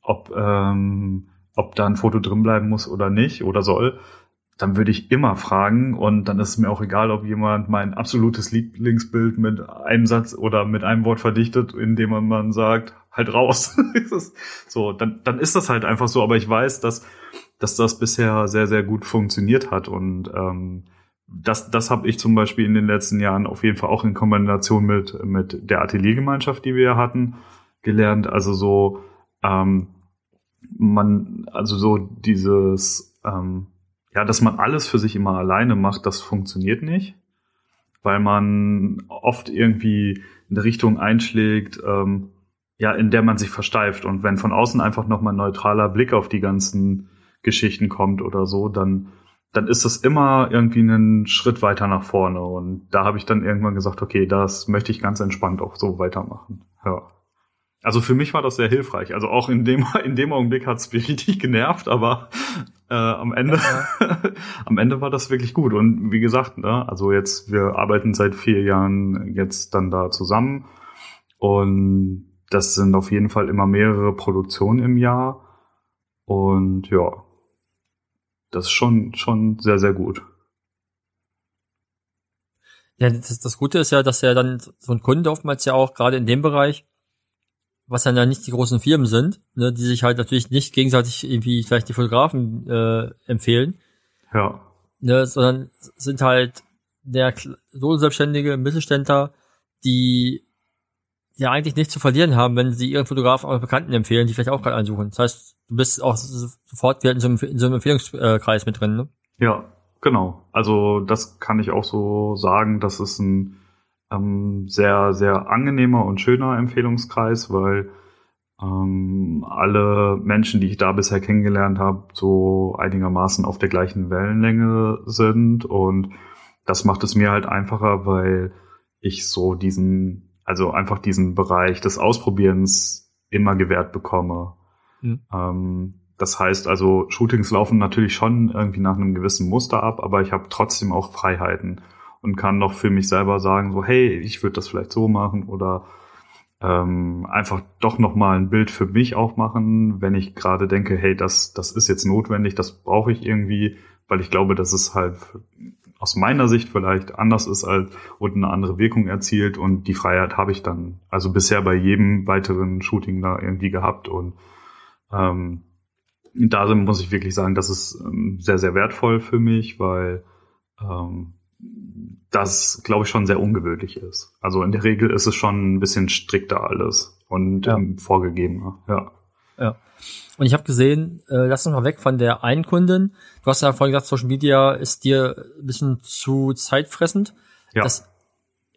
ob, ähm, ob da ein Foto drin bleiben muss oder nicht oder soll, dann würde ich immer fragen. Und dann ist es mir auch egal, ob jemand mein absolutes Lieblingsbild mit einem Satz oder mit einem Wort verdichtet, indem man, sagt, halt raus. so, dann, dann ist das halt einfach so, aber ich weiß, dass, dass das bisher sehr, sehr gut funktioniert hat. Und ähm, das, das habe ich zum Beispiel in den letzten Jahren auf jeden Fall auch in Kombination mit, mit der Ateliergemeinschaft, die wir hatten, gelernt. Also so, ähm, man, also so dieses, ähm, ja, dass man alles für sich immer alleine macht, das funktioniert nicht, weil man oft irgendwie eine Richtung einschlägt, ähm, ja, in der man sich versteift. Und wenn von außen einfach nochmal ein neutraler Blick auf die ganzen Geschichten kommt oder so, dann dann ist das immer irgendwie einen Schritt weiter nach vorne. Und da habe ich dann irgendwann gesagt, okay, das möchte ich ganz entspannt auch so weitermachen. Ja. Also für mich war das sehr hilfreich. Also auch in dem, in dem Augenblick hat es mich richtig genervt, aber äh, am Ende, ja. am Ende war das wirklich gut. Und wie gesagt, ne, also jetzt, wir arbeiten seit vier Jahren jetzt dann da zusammen. Und das sind auf jeden Fall immer mehrere Produktionen im Jahr. Und ja, das ist schon, schon sehr, sehr gut. Ja, das, das Gute ist ja, dass ja dann so ein Kunde oftmals ja auch gerade in dem Bereich, was dann ja nicht die großen Firmen sind, ne, die sich halt natürlich nicht gegenseitig irgendwie vielleicht die Fotografen äh, empfehlen. Ja. Ne, sondern sind halt der Solo-Selbstständige, Mittelständler, die ja eigentlich nichts zu verlieren haben, wenn sie ihren Fotografen auch Bekannten empfehlen, die vielleicht auch gerade einsuchen. Das heißt, du bist auch sofort in so einem, in so einem Empfehlungskreis mit drin, ne? Ja, genau. Also das kann ich auch so sagen, das ist ein ähm, sehr, sehr angenehmer und schöner Empfehlungskreis, weil ähm, alle Menschen, die ich da bisher kennengelernt habe, so einigermaßen auf der gleichen Wellenlänge sind und das macht es mir halt einfacher, weil ich so diesen also einfach diesen Bereich des Ausprobierens immer gewährt bekomme. Mhm. Ähm, das heißt also, Shootings laufen natürlich schon irgendwie nach einem gewissen Muster ab, aber ich habe trotzdem auch Freiheiten und kann noch für mich selber sagen, so, hey, ich würde das vielleicht so machen oder ähm, einfach doch nochmal ein Bild für mich auch machen, wenn ich gerade denke, hey, das, das ist jetzt notwendig, das brauche ich irgendwie, weil ich glaube, dass es halt aus meiner Sicht vielleicht anders ist als und eine andere Wirkung erzielt und die Freiheit habe ich dann also bisher bei jedem weiteren Shooting da irgendwie gehabt und ähm, da muss ich wirklich sagen, das ist ähm, sehr, sehr wertvoll für mich, weil ähm, das, glaube ich, schon sehr ungewöhnlich ist. Also in der Regel ist es schon ein bisschen strikter alles und ja. ähm, vorgegebener, ja. Ja. Und ich habe gesehen, äh, lass uns mal weg von der einen Kundin. Du hast ja vorhin gesagt, Social Media ist dir ein bisschen zu zeitfressend. Ja. Das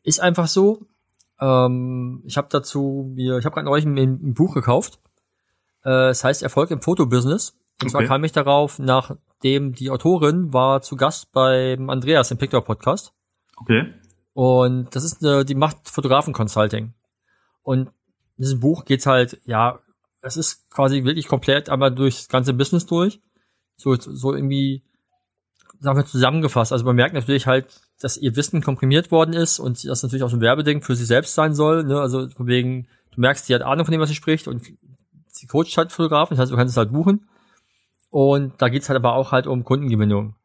ist einfach so. Ähm, ich habe dazu mir, ich habe gerade neulich ein, ein, Buch gekauft. Äh, es heißt Erfolg im Fotobusiness. Und okay. zwar kam ich darauf, nachdem die Autorin war zu Gast beim Andreas im Picture Podcast. Okay. Und das ist eine, die macht Fotografen Consulting. Und in diesem Buch geht's halt, ja, es ist quasi wirklich komplett einmal durchs ganze Business durch. So, so irgendwie, sagen wir, zusammengefasst. Also man merkt natürlich halt, dass ihr Wissen komprimiert worden ist und das natürlich auch so ein Werbeding für sie selbst sein soll. Ne? Also von wegen, du merkst, sie hat Ahnung von dem, was sie spricht und sie coacht halt Fotografen, das heißt, du kannst es halt buchen. Und da geht's halt aber auch halt um Kundengewinnung.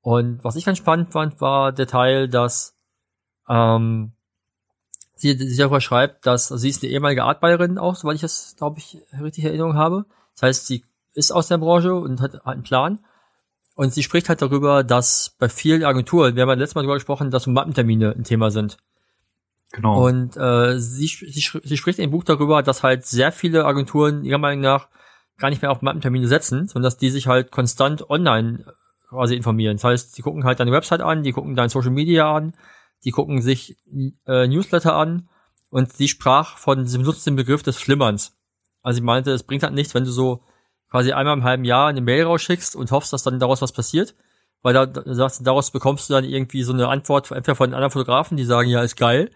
Und was ich ganz spannend fand, war der Teil, dass ähm, sie, sie darüber schreibt, dass also sie ist eine ehemalige Artbayerin auch, soweit ich das, glaube ich, richtig in Erinnerung habe. Das heißt, sie ist aus der Branche und hat, hat einen Plan. Und sie spricht halt darüber, dass bei vielen Agenturen, wir haben ja letztes Mal darüber gesprochen, dass Mappentermine ein Thema sind. Genau. Und äh, sie, sie, sie spricht dem Buch darüber, dass halt sehr viele Agenturen ihrer Meinung nach gar nicht mehr auf Mappentermine setzen, sondern dass die sich halt konstant online quasi informieren. Das heißt, die gucken halt deine Website an, die gucken dein Social Media an, die gucken sich äh, Newsletter an und sie sprach von, sie benutzt den Begriff des Flimmerns. Also sie meinte, es bringt halt nichts, wenn du so quasi einmal im halben Jahr eine Mail rausschickst und hoffst, dass dann daraus was passiert, weil da, da daraus bekommst du dann irgendwie so eine Antwort entweder von anderen Fotografen, die sagen, ja, ist geil,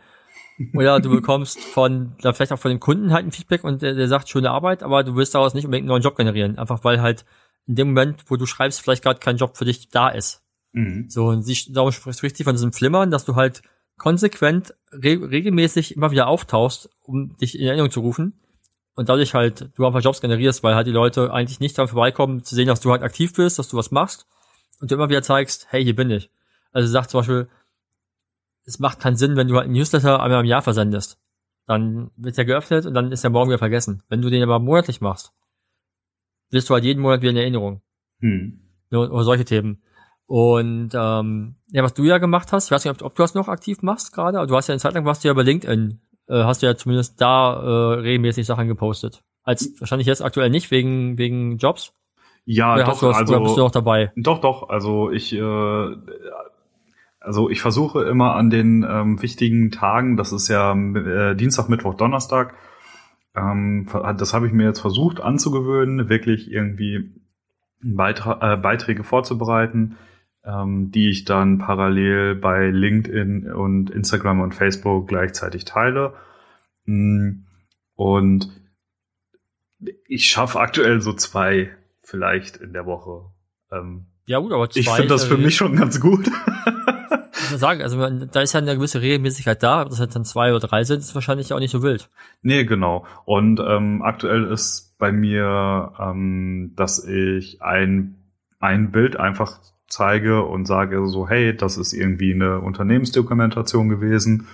oder du bekommst von, da vielleicht auch von dem Kunden halt ein Feedback und der, der sagt, schöne Arbeit, aber du willst daraus nicht unbedingt einen neuen Job generieren, einfach weil halt in dem Moment, wo du schreibst, vielleicht gerade kein Job für dich da ist. Mhm. So, und sie, darum spricht sie von diesem Flimmern, dass du halt konsequent, re regelmäßig immer wieder auftauchst, um dich in Erinnerung zu rufen. Und dadurch halt du einfach Jobs generierst, weil halt die Leute eigentlich nicht daran vorbeikommen, zu sehen, dass du halt aktiv bist, dass du was machst und du immer wieder zeigst, hey, hier bin ich. Also sagt zum Beispiel, es macht keinen Sinn, wenn du halt einen Newsletter einmal im Jahr versendest. Dann wird er geöffnet und dann ist er morgen wieder vergessen. Wenn du den aber monatlich machst, wirst du halt jeden Monat wieder in Erinnerung. Hm. Oder solche Themen. Und ähm, ja, was du ja gemacht hast, ich weiß nicht, ob, ob du das noch aktiv machst gerade, aber du hast ja eine Zeit lang warst du ja bei LinkedIn, äh, hast du ja zumindest da äh, regelmäßig Sachen gepostet. Als wahrscheinlich jetzt aktuell nicht wegen wegen Jobs. Ja, oder doch, du, also oder bist du noch dabei? Doch, doch. Also ich, äh, also ich versuche immer an den ähm, wichtigen Tagen, das ist ja äh, Dienstag, Mittwoch, Donnerstag, ähm, das habe ich mir jetzt versucht anzugewöhnen, wirklich irgendwie Beitra äh, Beiträge vorzubereiten ähm, die ich dann parallel bei LinkedIn und Instagram und Facebook gleichzeitig teile. Mm, und ich schaffe aktuell so zwei vielleicht in der Woche. Ähm, ja gut, aber zwei ich finde das für mich schon ganz gut. ich sagen, also da ist ja eine gewisse Regelmäßigkeit da, dass halt dann zwei oder drei sind, ist wahrscheinlich auch nicht so wild. Nee, genau. Und ähm, aktuell ist bei mir, ähm, dass ich ein, ein Bild einfach zeige und sage so, hey, das ist irgendwie eine Unternehmensdokumentation gewesen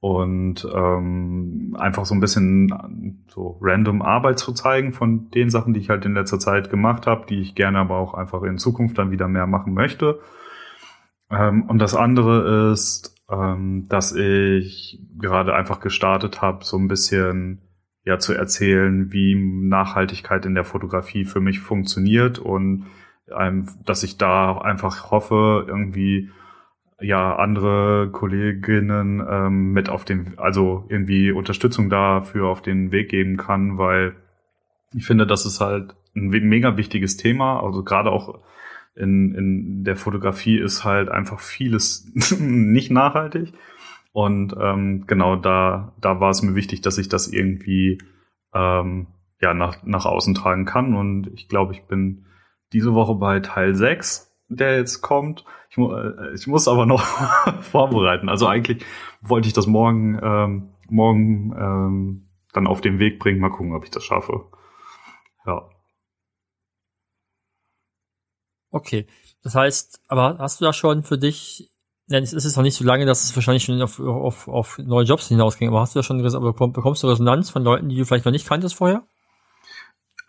und ähm, einfach so ein bisschen so random Arbeit zu zeigen von den Sachen, die ich halt in letzter Zeit gemacht habe, die ich gerne aber auch einfach in Zukunft dann wieder mehr machen möchte. Ähm, und das andere ist, ähm, dass ich gerade einfach gestartet habe, so ein bisschen ja zu erzählen, wie Nachhaltigkeit in der Fotografie für mich funktioniert und dass ich da einfach hoffe, irgendwie ja andere Kolleginnen ähm, mit auf den, also irgendwie Unterstützung dafür auf den Weg geben kann, weil ich finde, das ist halt ein mega wichtiges Thema. Also gerade auch in, in der Fotografie ist halt einfach vieles nicht nachhaltig. Und ähm, genau da, da war es mir wichtig, dass ich das irgendwie ähm, ja nach, nach außen tragen kann. Und ich glaube, ich bin diese Woche bei Teil 6, der jetzt kommt. Ich, äh, ich muss aber noch vorbereiten. Also eigentlich wollte ich das morgen, ähm, morgen ähm, dann auf den Weg bringen. Mal gucken, ob ich das schaffe. Ja. Okay. Das heißt, aber hast du da schon für dich, ja, es ist noch nicht so lange, dass es wahrscheinlich schon auf, auf, auf neue Jobs hinausging, aber hast du da schon bekommst du Resonanz von Leuten, die du vielleicht noch nicht kanntest vorher?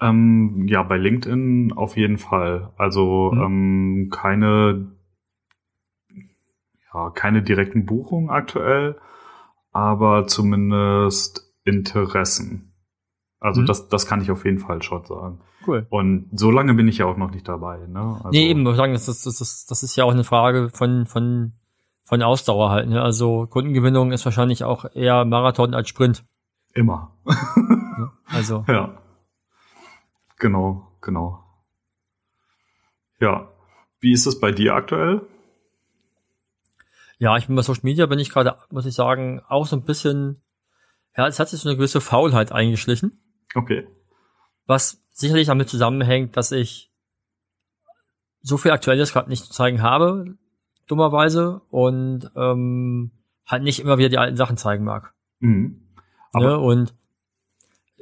Ähm, ja, bei LinkedIn auf jeden Fall. Also mhm. ähm, keine, ja, keine direkten Buchungen aktuell, aber zumindest Interessen. Also mhm. das, das kann ich auf jeden Fall schon sagen. Cool. Und so lange bin ich ja auch noch nicht dabei. Ne? Also, nee, eben, sagen, das, das, das, das ist ja auch eine Frage von, von, von Ausdauer halt. Ne? Also Kundengewinnung ist wahrscheinlich auch eher Marathon als Sprint. Immer. also. Ja. Genau, genau. Ja. Wie ist es bei dir aktuell? Ja, ich bin bei Social Media, bin ich gerade, muss ich sagen, auch so ein bisschen, ja, es hat sich so eine gewisse Faulheit eingeschlichen. Okay. Was sicherlich damit zusammenhängt, dass ich so viel Aktuelles gerade nicht zu zeigen habe, dummerweise, und ähm, halt nicht immer wieder die alten Sachen zeigen mag. Mhm. Aber ne? Und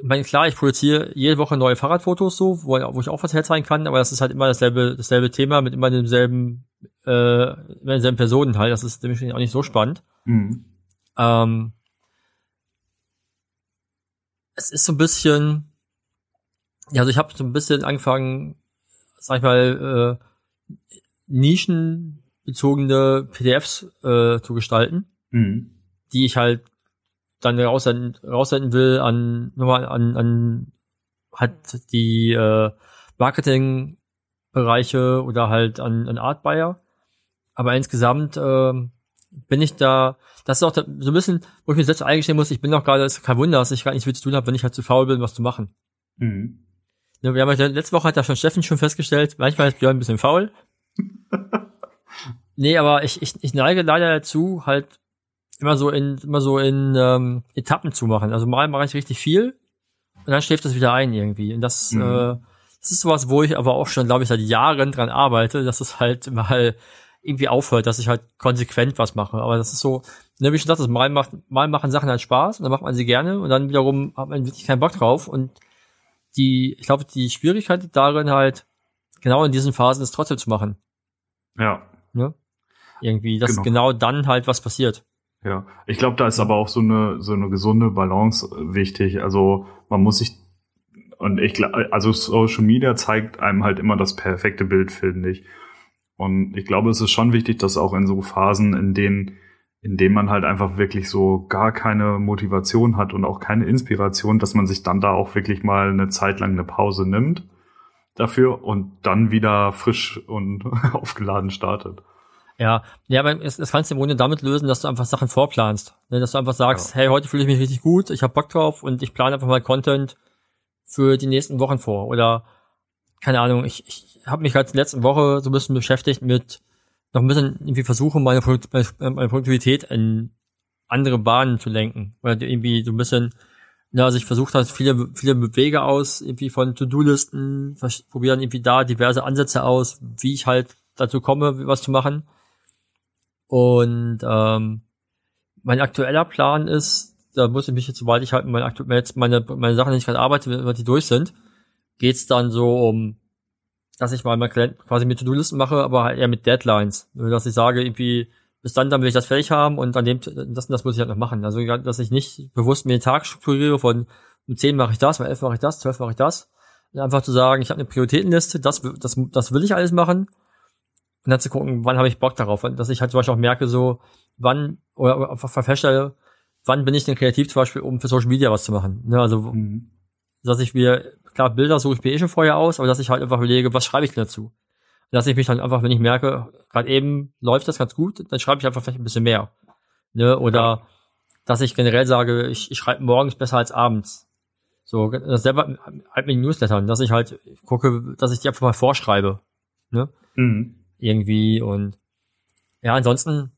meine, klar, ich produziere jede Woche neue Fahrradfotos so, wo, wo ich auch was herzeigen kann, aber das ist halt immer dasselbe, dasselbe Thema mit immer demselben, äh, immer denselben Personen halt. Das ist nämlich auch nicht so spannend. Mhm. Ähm, es ist so ein bisschen, ja, also ich habe so ein bisschen angefangen, sag ich mal, äh, nischenbezogene PDFs äh, zu gestalten, mhm. die ich halt dann raussenden, raussenden will an, nochmal an, an hat die äh, Marketingbereiche oder halt an, an Art Buyer. Aber insgesamt äh, bin ich da, das ist auch da, so ein bisschen, wo ich mir selbst eingestehen muss, ich bin auch gerade, es ist kein Wunder, dass ich gar nicht viel zu tun habe, wenn ich halt zu faul bin, was zu machen. Mhm. Ja, wir haben ja, letzte Woche hat ja schon Steffen schon festgestellt, manchmal ist Björn ein bisschen faul. nee, aber ich, ich, ich neige leider dazu, halt immer so in immer so in ähm, Etappen zu machen. Also mal mache ich richtig viel und dann schläft das wieder ein irgendwie. Und das, mhm. äh, das ist sowas, wo ich aber auch schon, glaube ich, seit Jahren dran arbeite, dass es halt mal irgendwie aufhört, dass ich halt konsequent was mache. Aber das ist so, ne, wie schon gesagt, mal, macht, mal machen Sachen halt Spaß und dann macht man sie gerne und dann wiederum hat man wirklich keinen Bock drauf. Und die, ich glaube, die Schwierigkeit darin halt, genau in diesen Phasen ist trotzdem zu machen. Ja. Ne? Irgendwie, dass genau. genau dann halt was passiert. Ja, ich glaube, da ist aber auch so eine so eine gesunde Balance wichtig. Also man muss sich und ich glaube, also Social Media zeigt einem halt immer das perfekte Bild, finde ich. Und ich glaube, es ist schon wichtig, dass auch in so Phasen, in denen, in denen man halt einfach wirklich so gar keine Motivation hat und auch keine Inspiration, dass man sich dann da auch wirklich mal eine Zeit lang eine Pause nimmt dafür und dann wieder frisch und aufgeladen startet. Ja, ja, aber es, es kannst du im Grunde damit lösen, dass du einfach Sachen vorplanst. Ne? Dass du einfach sagst, ja. hey, heute fühle ich mich richtig gut, ich habe Bock drauf und ich plane einfach mal Content für die nächsten Wochen vor. Oder, keine Ahnung, ich, ich habe mich halt in der letzten Woche so ein bisschen beschäftigt mit noch ein bisschen irgendwie versuchen, meine, Produkt, meine Produktivität in andere Bahnen zu lenken. Oder irgendwie so ein bisschen, ja, also ich versucht halt viele, viele Wege aus, irgendwie von To-Do-Listen, probieren irgendwie da diverse Ansätze aus, wie ich halt dazu komme, was zu machen. Und ähm, mein aktueller Plan ist, da muss ich mich jetzt, sobald ich halt meine, meine, meine Sachen, die ich gerade arbeite, wenn die durch sind, geht's dann so um, dass ich mal quasi mit To-Do-Listen mache, aber halt eher mit Deadlines. Dass ich sage, irgendwie, bis dann, dann will ich das fertig haben und an dem, das, das muss ich halt noch machen. Also, dass ich nicht bewusst mir den Tag strukturiere von, um 10 mache ich das, um 11 mache ich das, 12 mache ich das. Und einfach zu sagen, ich habe eine Prioritätenliste, das, das, das will ich alles machen. Und dann zu gucken, wann habe ich Bock darauf. Und dass ich halt zum Beispiel auch merke, so, wann, oder einfach feststelle, wann bin ich denn kreativ zum Beispiel, um für Social Media was zu machen. Ne, also, mhm. dass ich mir, klar, Bilder suche ich mir eh schon vorher aus, aber dass ich halt einfach überlege, was schreibe ich denn dazu? Und dass ich mich dann einfach, wenn ich merke, gerade eben läuft das ganz gut, dann schreibe ich einfach vielleicht ein bisschen mehr. Ne, oder, ja. dass ich generell sage, ich, ich schreibe morgens besser als abends. So, das selber halt mit den Newslettern, dass ich halt gucke, dass ich die einfach mal vorschreibe. Ne? Mhm. Irgendwie und ja, ansonsten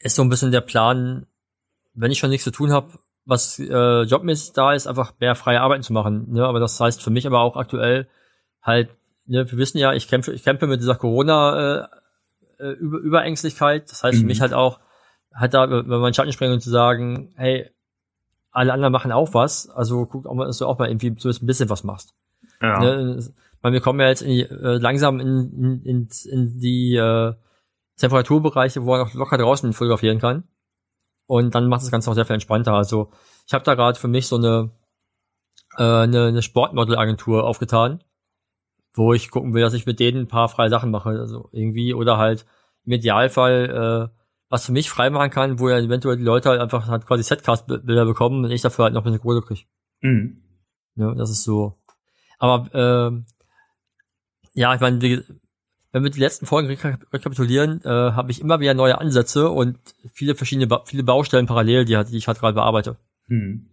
ist so ein bisschen der Plan, wenn ich schon nichts zu tun habe, was äh, jobmäßig da ist, einfach mehr freie Arbeiten zu machen. Ne? Aber das heißt für mich aber auch aktuell halt, ne, wir wissen ja, ich kämpfe, ich kämpfe mit dieser Corona äh, äh über Überängstlichkeit. Das heißt mhm. für mich halt auch, halt da, wenn man Schatten springen und zu sagen, hey, alle anderen machen auch was, also guck auch mal, dass du auch mal irgendwie so ein bisschen was machst. Ja. Ne? Weil wir kommen ja jetzt in die, äh, langsam in, in, in, in die äh, Temperaturbereiche, wo man auch locker draußen fotografieren kann. Und dann macht das Ganze auch sehr viel entspannter. Also ich habe da gerade für mich so eine, äh, eine, eine Sportmodelagentur aufgetan, wo ich gucken will, dass ich mit denen ein paar freie Sachen mache. Also irgendwie oder halt im Idealfall äh, was für mich frei machen kann, wo ja eventuell die Leute halt einfach halt quasi Setcast-Bilder bekommen und ich dafür halt noch ein bisschen Kohle kriege. Mhm. Ja, das ist so. Aber äh, ja, ich meine, wenn wir die letzten Folgen rekapitulieren, äh, habe ich immer wieder neue Ansätze und viele verschiedene, ba viele Baustellen parallel, die, die ich halt gerade bearbeite. Hm.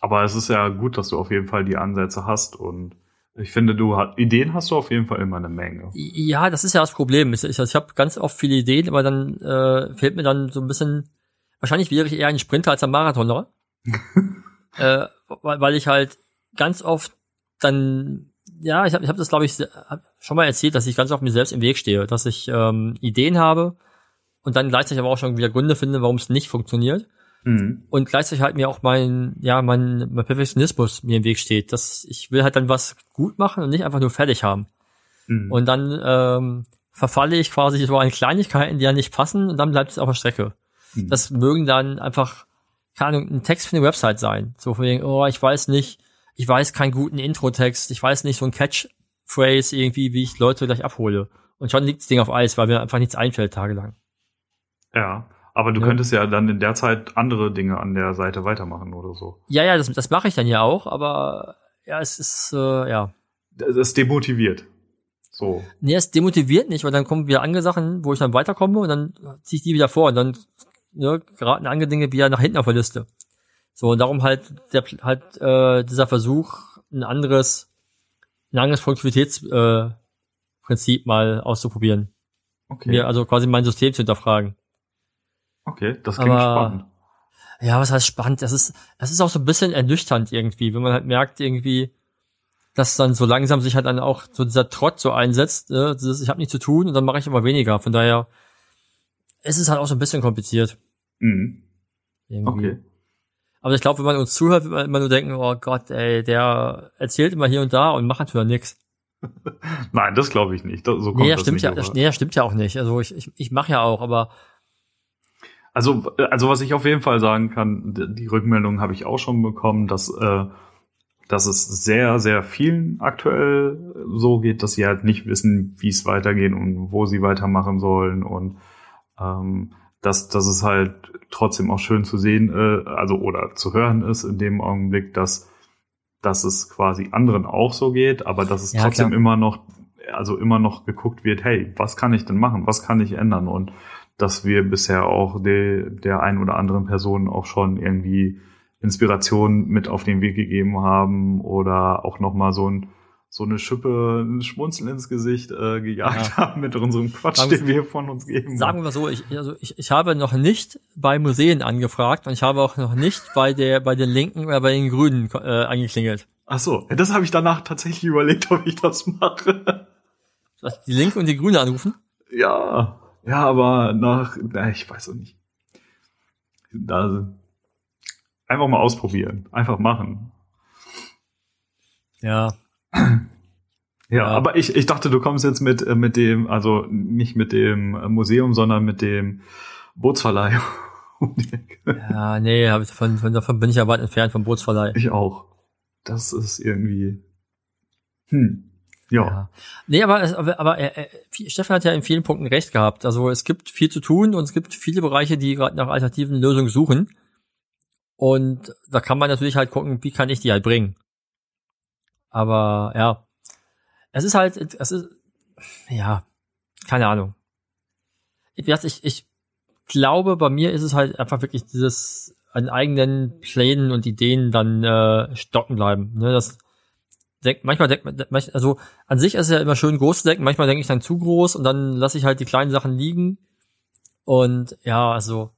Aber es ist ja gut, dass du auf jeden Fall die Ansätze hast und ich finde, du hast, Ideen hast du auf jeden Fall immer eine Menge. Ja, das ist ja das Problem. Ich, ich, ich habe ganz oft viele Ideen, aber dann äh, fehlt mir dann so ein bisschen. Wahrscheinlich wäre ich eher ein Sprinter als ein Marathoner, äh, weil, weil ich halt ganz oft dann ja, ich habe ich hab das, glaube ich, schon mal erzählt, dass ich ganz oft mir selbst im Weg stehe, dass ich ähm, Ideen habe und dann gleichzeitig aber auch schon wieder Gründe finde, warum es nicht funktioniert. Mhm. Und gleichzeitig halt mir auch mein, ja, mein, mein Perfektionismus mir im Weg steht. Dass ich will halt dann was gut machen und nicht einfach nur fertig haben. Mhm. Und dann ähm, verfalle ich quasi so an Kleinigkeiten, die ja nicht passen und dann bleibt es auf der Strecke. Mhm. Das mögen dann einfach, keine Ahnung, ein Text für eine Website sein. So von wegen, oh, ich weiß nicht, ich weiß keinen guten Intro-Text, ich weiß nicht so ein Catchphrase irgendwie, wie ich Leute gleich abhole. Und schon liegt das Ding auf Eis, weil mir einfach nichts einfällt tagelang. Ja, aber du ja. könntest ja dann in der Zeit andere Dinge an der Seite weitermachen oder so. Ja, ja, das, das mache ich dann ja auch, aber ja, es ist, äh, ja. Das ist demotiviert. So. Nee, es demotiviert nicht, weil dann kommen wieder andere Sachen, wo ich dann weiterkomme und dann ziehe ich die wieder vor und dann ne, geraten andere Dinge wieder nach hinten auf der Liste. So, und darum halt der halt äh, dieser Versuch, ein anderes, ein anderes Produktivitätsprinzip äh, Prinzip mal auszuprobieren. Okay. Mir also quasi mein System zu hinterfragen. Okay, das klingt Aber, spannend. Ja, was heißt spannend? Das ist, das ist auch so ein bisschen ernüchternd irgendwie, wenn man halt merkt, irgendwie, dass dann so langsam sich halt dann auch so dieser Trott so einsetzt, äh, dieses, ich habe nichts zu tun und dann mache ich immer weniger. Von daher es ist halt auch so ein bisschen kompliziert. Mhm. Irgendwie. Okay. Aber ich glaube, wenn man uns zuhört, wird man immer nur denken, oh Gott, ey, der erzählt immer hier und da und macht natürlich nichts. Nein, das glaube ich nicht. So kommt nee, das stimmt nicht ja, rüber. nee, das stimmt ja auch nicht. Also ich, ich, ich mache ja auch, aber Also, also was ich auf jeden Fall sagen kann, die Rückmeldung habe ich auch schon bekommen, dass, äh, dass es sehr, sehr vielen aktuell so geht, dass sie halt nicht wissen, wie es weitergeht und wo sie weitermachen sollen und ähm, dass, dass es halt trotzdem auch schön zu sehen, äh, also oder zu hören ist in dem Augenblick, dass, dass es quasi anderen auch so geht, aber dass es Ja, trotzdem klar. immer noch, also immer noch geguckt wird, hey, was kann ich denn machen, was kann ich ändern und dass wir bisher auch de, der ein oder anderen Person auch schon irgendwie Inspiration mit auf den Weg gegeben haben oder auch noch mal so ein so eine Schippe, ein Schmunzeln ins Gesicht äh, gejagt Ja. haben mit unserem Quatsch, Sagen- den wir von uns geben. sagen wir so, ich, also ich, ich habe noch nicht bei Museen angefragt und ich habe auch noch nicht bei der bei den Linken oder bei den Grünen äh, angeklingelt. Ach so, das habe ich danach tatsächlich überlegt, ob ich das mache. Was, die Linken und die Grünen anrufen? ja, ja, aber nach, na, ich weiß auch nicht. Da, einfach mal ausprobieren, einfach machen. Ja. Ja, aber ich, ich dachte, du kommst jetzt mit, äh, mit dem, also nicht mit dem äh, Museum, sondern mit dem Bootsverleih. Ja, nee, hab ich, von, von, davon bin ich ja weit entfernt vom Bootsverleih. ich auch. Das ist irgendwie. Hm. Ja. Ja. Nee, aber, aber, aber äh, äh, Stefan hat ja in vielen Punkten recht gehabt. Also es gibt viel zu tun und es gibt viele Bereiche, die gerade nach alternativen Lösungen suchen. Und da kann man natürlich halt gucken, wie kann ich die halt bringen. Aber ja, es ist halt, es ist, ja, keine Ahnung. Ich, ich, ich glaube, bei mir ist es halt einfach wirklich dieses an eigenen Plänen und Ideen dann äh, stocken bleiben. Ne, das denk, manchmal denkt man, also an sich ist es ja immer schön groß zu denken, manchmal denke ich dann zu groß und dann lasse ich halt die kleinen Sachen liegen. Und ja, also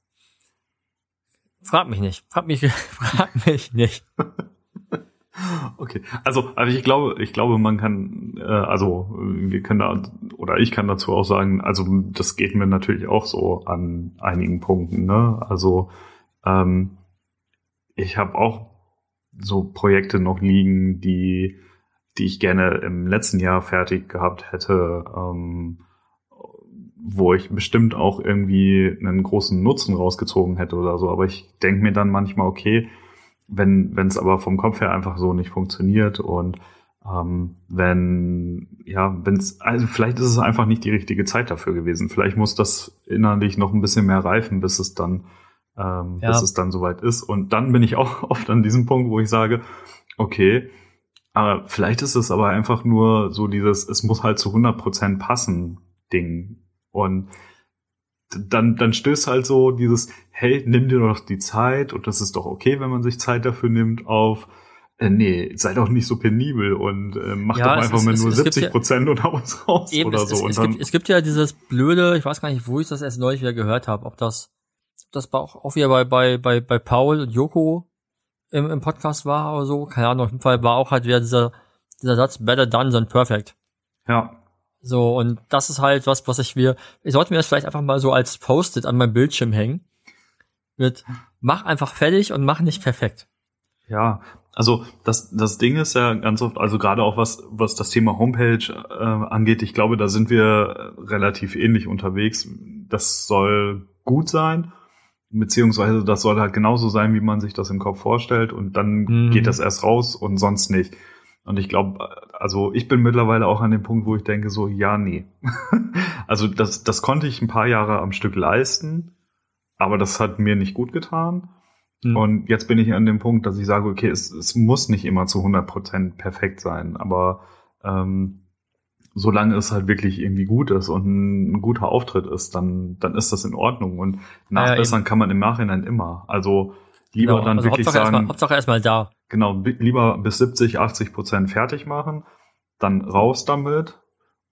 frag mich nicht, frag mich, frag mich nicht. Okay, also, also ich glaube, ich glaube, man kann, äh, also wir können da oder ich kann dazu auch sagen, also das geht mir natürlich auch so an einigen Punkten. Ne? Also ähm, ich habe auch so Projekte noch liegen, die die ich gerne im letzten Jahr fertig gehabt hätte, ähm, wo ich bestimmt auch irgendwie einen großen Nutzen rausgezogen hätte oder so. Aber ich denke mir dann manchmal, okay, wenn wenn es aber vom Kopf her einfach so nicht funktioniert und ähm, wenn ja wenn es also vielleicht ist es einfach nicht die richtige Zeit dafür gewesen. Vielleicht muss das innerlich noch ein bisschen mehr reifen bis es dann ähm, Ja. bis es dann soweit ist. Und dann bin ich auch oft an diesem Punkt wo ich sage okay aber vielleicht ist es aber einfach nur so dieses es muss halt zu 100% passen Ding. Und dann, dann stößt halt so dieses, hey, nimm dir doch die Zeit und das ist doch okay, wenn man sich Zeit dafür nimmt, auf, äh, nee, sei doch nicht so penibel und äh, mach Ja, doch es einfach mal es- nur es gibt 70 ja- Prozent und hau uns raus Eben, oder es, so. es, und es, dann, gibt, es gibt ja dieses blöde, ich weiß gar nicht, wo ich das erst neulich wieder gehört habe, ob das, ob das auch, auch wieder bei, bei, bei, bei Paul und Joko im, im Podcast war oder so, keine Ahnung, auf jeden Fall war auch halt wieder dieser, dieser Satz, better done than perfect. ja, So, und das ist halt was, was ich mir, ich sollte mir das vielleicht einfach mal so als Post-it an meinem Bildschirm hängen. Mit, mach einfach fertig und mach nicht perfekt. Ja, also das, das Ding ist ja ganz oft, also gerade auch was, was das Thema Homepage äh, angeht, ich glaube, da sind wir relativ ähnlich unterwegs. Das soll gut sein, beziehungsweise das soll halt genauso sein, wie man sich das im Kopf vorstellt und dann Mhm. geht das erst raus und sonst nicht. Und ich glaube, also ich bin mittlerweile auch an dem Punkt, wo ich denke so, ja, nee. also das, das konnte ich ein paar Jahre am Stück leisten, aber das hat mir nicht gut getan. Hm. Und jetzt bin ich an dem Punkt, dass ich sage, okay, es, es muss nicht immer zu 100% perfekt sein, aber ähm, solange es halt wirklich irgendwie gut ist und ein, ein guter Auftritt ist, dann, dann ist das in Ordnung. Und Ja, ja, nachbessern kann man im Nachhinein immer. Also lieber Genau, dann also wirklich Hauptsache sagen, erstmal, Hauptsache erstmal da. Genau, lieber bis 70, 80 Prozent fertig machen, dann raus damit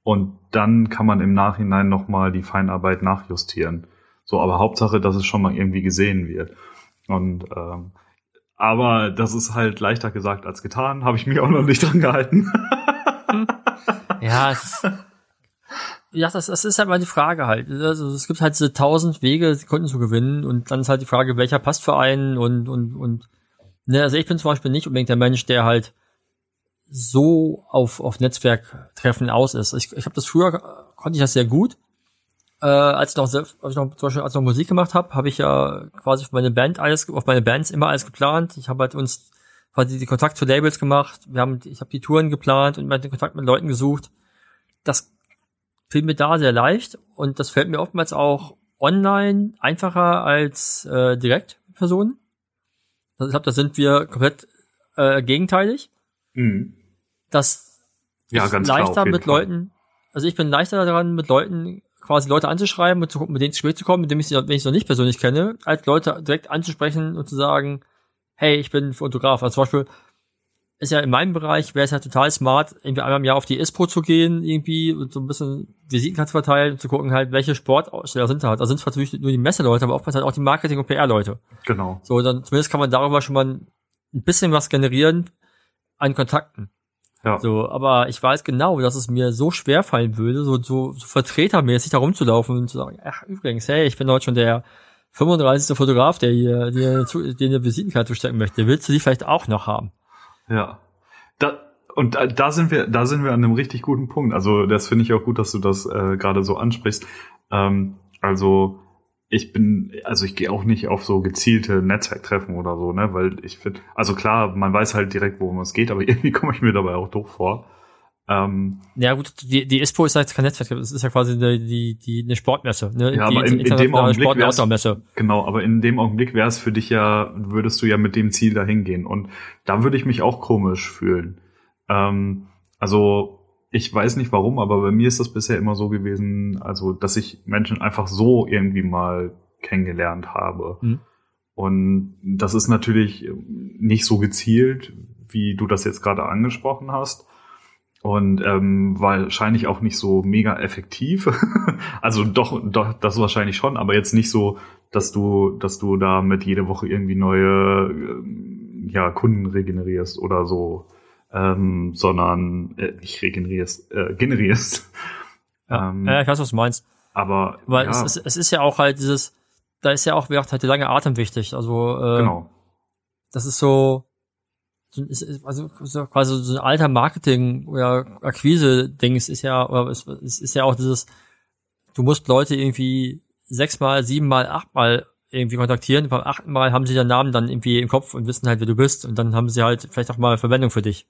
und dann kann man im Nachhinein nochmal die Feinarbeit nachjustieren. So, aber Hauptsache, dass es schon mal irgendwie gesehen wird. Und ähm, Aber das ist halt leichter gesagt als getan. Habe ich mich auch noch nicht dran gehalten. ja, es ja, das, das ist halt mal die Frage halt. Also es gibt halt diese tausend Wege, Kunden zu gewinnen und dann ist halt die Frage, welcher passt für einen und und und. Ne, also ich bin zum Beispiel nicht unbedingt der Mensch, der halt so auf auf Netzwerktreffen aus ist. Ich, ich habe das früher konnte ich das sehr gut. Äh, als ich noch selbst, als ich noch zum Beispiel als ich noch Musik gemacht habe, habe ich ja quasi auf meine Band alles, auf meine Bands immer alles geplant. Ich habe halt uns quasi die Kontakt zu Labels gemacht. Wir haben, ich habe die Touren geplant und den Kontakt mit Leuten gesucht. Das fiel mir da sehr leicht und das fällt mir oftmals auch online einfacher als äh, direkt Personen. Also ich glaube, da sind wir komplett äh, gegenteilig. Mhm. Das ja, ganz leichter klar, mit Fall. Leuten, also ich bin leichter daran, mit Leuten quasi Leute anzuschreiben und zu gucken, mit denen ins Gespräch zu kommen, mit denen ich sie, wenn ich sie noch nicht persönlich kenne, als Leute direkt anzusprechen und zu sagen, hey, ich bin Fotograf. Also zum Beispiel ist ja in meinem Bereich, wäre es ja total smart, irgendwie einmal im Jahr auf die ISPO zu gehen, irgendwie und so ein bisschen Visitenkarten zu verteilen und zu gucken halt, welche Sportaussteller sind da halt. Da sind zwar natürlich nur die Messeleute, aber oftmals halt auch die Marketing- und PR-Leute. Genau. So, dann zumindest kann man darüber schon mal ein bisschen was generieren an Kontakten. Ja. So, aber ich weiß genau, dass es mir so schwer fallen würde, so, so, so vertretermäßig da rumzulaufen und zu sagen, ach, übrigens, hey, ich bin heute schon der 35. Fotograf, der hier, der, der eine Visitenkarte stecken möchte. Willst du die vielleicht auch noch haben? Ja. Da, und da, da sind wir, da sind wir an einem richtig guten Punkt. Also das finde ich auch gut, dass du das äh, gerade so ansprichst. Ähm, also ich bin, also ich gehe auch nicht auf so gezielte Netzwerktreffen oder so, ne, weil ich finde, also klar, man weiß halt direkt, worum es geht, aber irgendwie komme ich mir dabei auch doof vor. Ähm, ja gut, die, die ISPO ist ja jetzt kein Netzwerk, es ist ja quasi die, die, die eine Sportmesse, ne? Ja, die aber in, in dem Augenblick wär's, genau, aber in dem Augenblick wäre es für dich ja, würdest du ja mit dem Ziel dahin gehen und da würde ich mich auch komisch fühlen. Ähm, also ich weiß nicht warum, aber bei mir ist das bisher immer so gewesen, also dass ich Menschen einfach so irgendwie mal kennengelernt habe. Mhm. Und das ist natürlich nicht so gezielt, wie du das jetzt gerade angesprochen hast und ähm, wahrscheinlich auch nicht so mega effektiv. also doch, doch, das wahrscheinlich schon, aber jetzt nicht so, dass du, dass du da mit jede Woche irgendwie neue äh, ja, Kunden regenerierst oder so, ähm, sondern äh, nicht regenerierst, äh, generierst. Ja, ähm, ja, ich weiß, was du meinst. Aber weil ja. es, ist, es ist ja auch halt dieses, da ist ja auch, wie gesagt, halt der lange Atem wichtig. Also äh, genau. das ist so, also so quasi so ein alter Marketing oder Akquise-Dings ist ja, oder es, es ist ja auch dieses, du musst Leute irgendwie sechsmal, siebenmal, achtmal irgendwie kontaktieren. Beim achten Mal haben sie den Namen dann irgendwie im Kopf und wissen halt, wer du bist. Und dann haben sie halt vielleicht auch mal Verwendung für dich.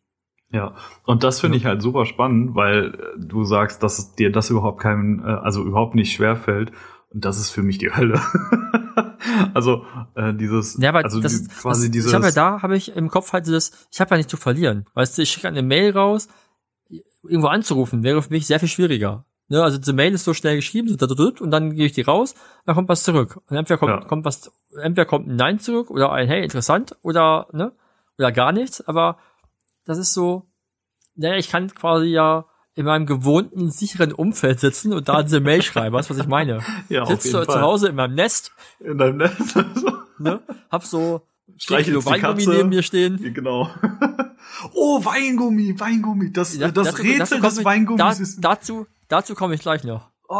Ja, und das finde ich halt super spannend, weil du sagst, dass dir das überhaupt kein, also überhaupt nicht schwer fällt. Und das ist für mich die Hölle. also äh, dieses, ja, aber also das, die, quasi das, dieses. Ich habe ja da, habe ich im Kopf halt dieses, ich habe ja nicht zu verlieren. Weißt du, ich schicke eine Mail raus, irgendwo anzurufen, wäre für mich sehr viel schwieriger. Ne, also diese Mail ist so schnell geschrieben, so und dann gehe ich die raus, dann kommt was zurück. Und entweder kommt, ja. kommt was, entweder kommt ein Nein zurück oder ein Hey, interessant oder ne, oder gar nichts. Aber das ist so, naja, ich kann quasi ja in meinem gewohnten, sicheren Umfeld sitzen und da diese Mail schreiben, weißt du, was ich meine? ja, Sitzt zu, zu Hause in meinem Nest. In deinem Nest. ne? Hab so Streichel Weingummi neben mir stehen. Genau. oh, Weingummi, Weingummi. Das, ja, das dazu, Rätsel dazu des Weingummis da, ist. Dazu, dazu komme ich gleich noch. Oh.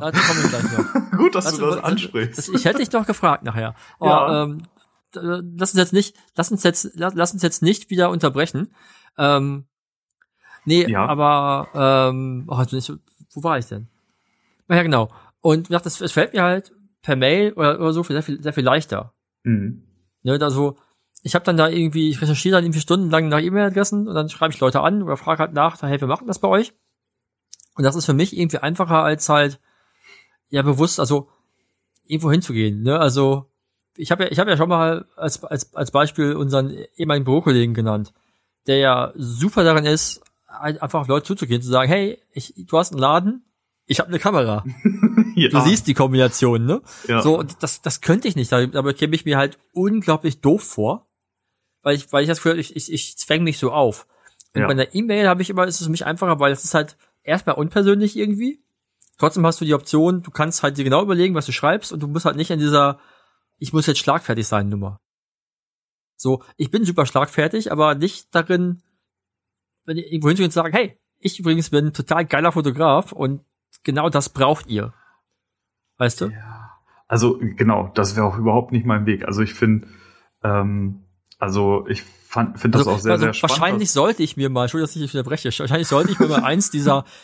Dazu komme ich gleich noch. Gut, dass dazu, du das ansprichst. Das, ich hätte dich doch gefragt nachher. Oh, ja. ähm, lass uns jetzt nicht, lass uns jetzt, lass uns jetzt nicht wieder unterbrechen. Ähm, Nee, ja. aber ähm, oh, wo war ich denn? Ja, genau. Und dachte, es fällt mir halt per Mail oder, oder so sehr viel, sehr viel leichter. Mhm. Ne, also ich habe dann da irgendwie, ich recherchiere dann irgendwie stundenlang nach E-Mail-Adressen und dann schreibe ich Leute an oder frage halt nach, hey, wir machen das bei euch. Und das ist für mich irgendwie einfacher als halt ja bewusst, also irgendwo hinzugehen. Ne? Also ich habe ja, ich habe ja schon mal als als als Beispiel unseren ehemaligen Bürokollegen genannt, der ja super darin ist, einfach auf Leute zuzugehen, zu sagen, hey, ich, du hast einen Laden, ich habe eine Kamera. ja. Du siehst die Kombination, ne? Ja. So, das, das könnte ich nicht. Dabei käme ich mir halt unglaublich doof vor, weil ich, weil ich das Gefühl, ich, ich, ich zwänge mich so auf. Und Ja. bei einer E-Mail habe ich immer, ist es für mich einfacher, weil es ist halt erstmal unpersönlich irgendwie. Trotzdem hast du die Option, du kannst halt dir genau überlegen, was du schreibst und du musst halt nicht in dieser, ich muss jetzt schlagfertig sein Nummer. So, ich bin super schlagfertig, aber nicht darin, wenn ihr irgendwo hinzugehen und sagen, hey, ich übrigens bin ein total geiler Fotograf und genau das braucht ihr. Weißt du? Ja. Also genau, das wäre auch überhaupt nicht mein Weg. Also ich finde, ähm, also ich finde das also, auch sehr, also sehr spannend. Wahrscheinlich sollte ich mir mal, Entschuldigung, dass ich dich unterbreche, wahrscheinlich sollte ich mir mal eins dieser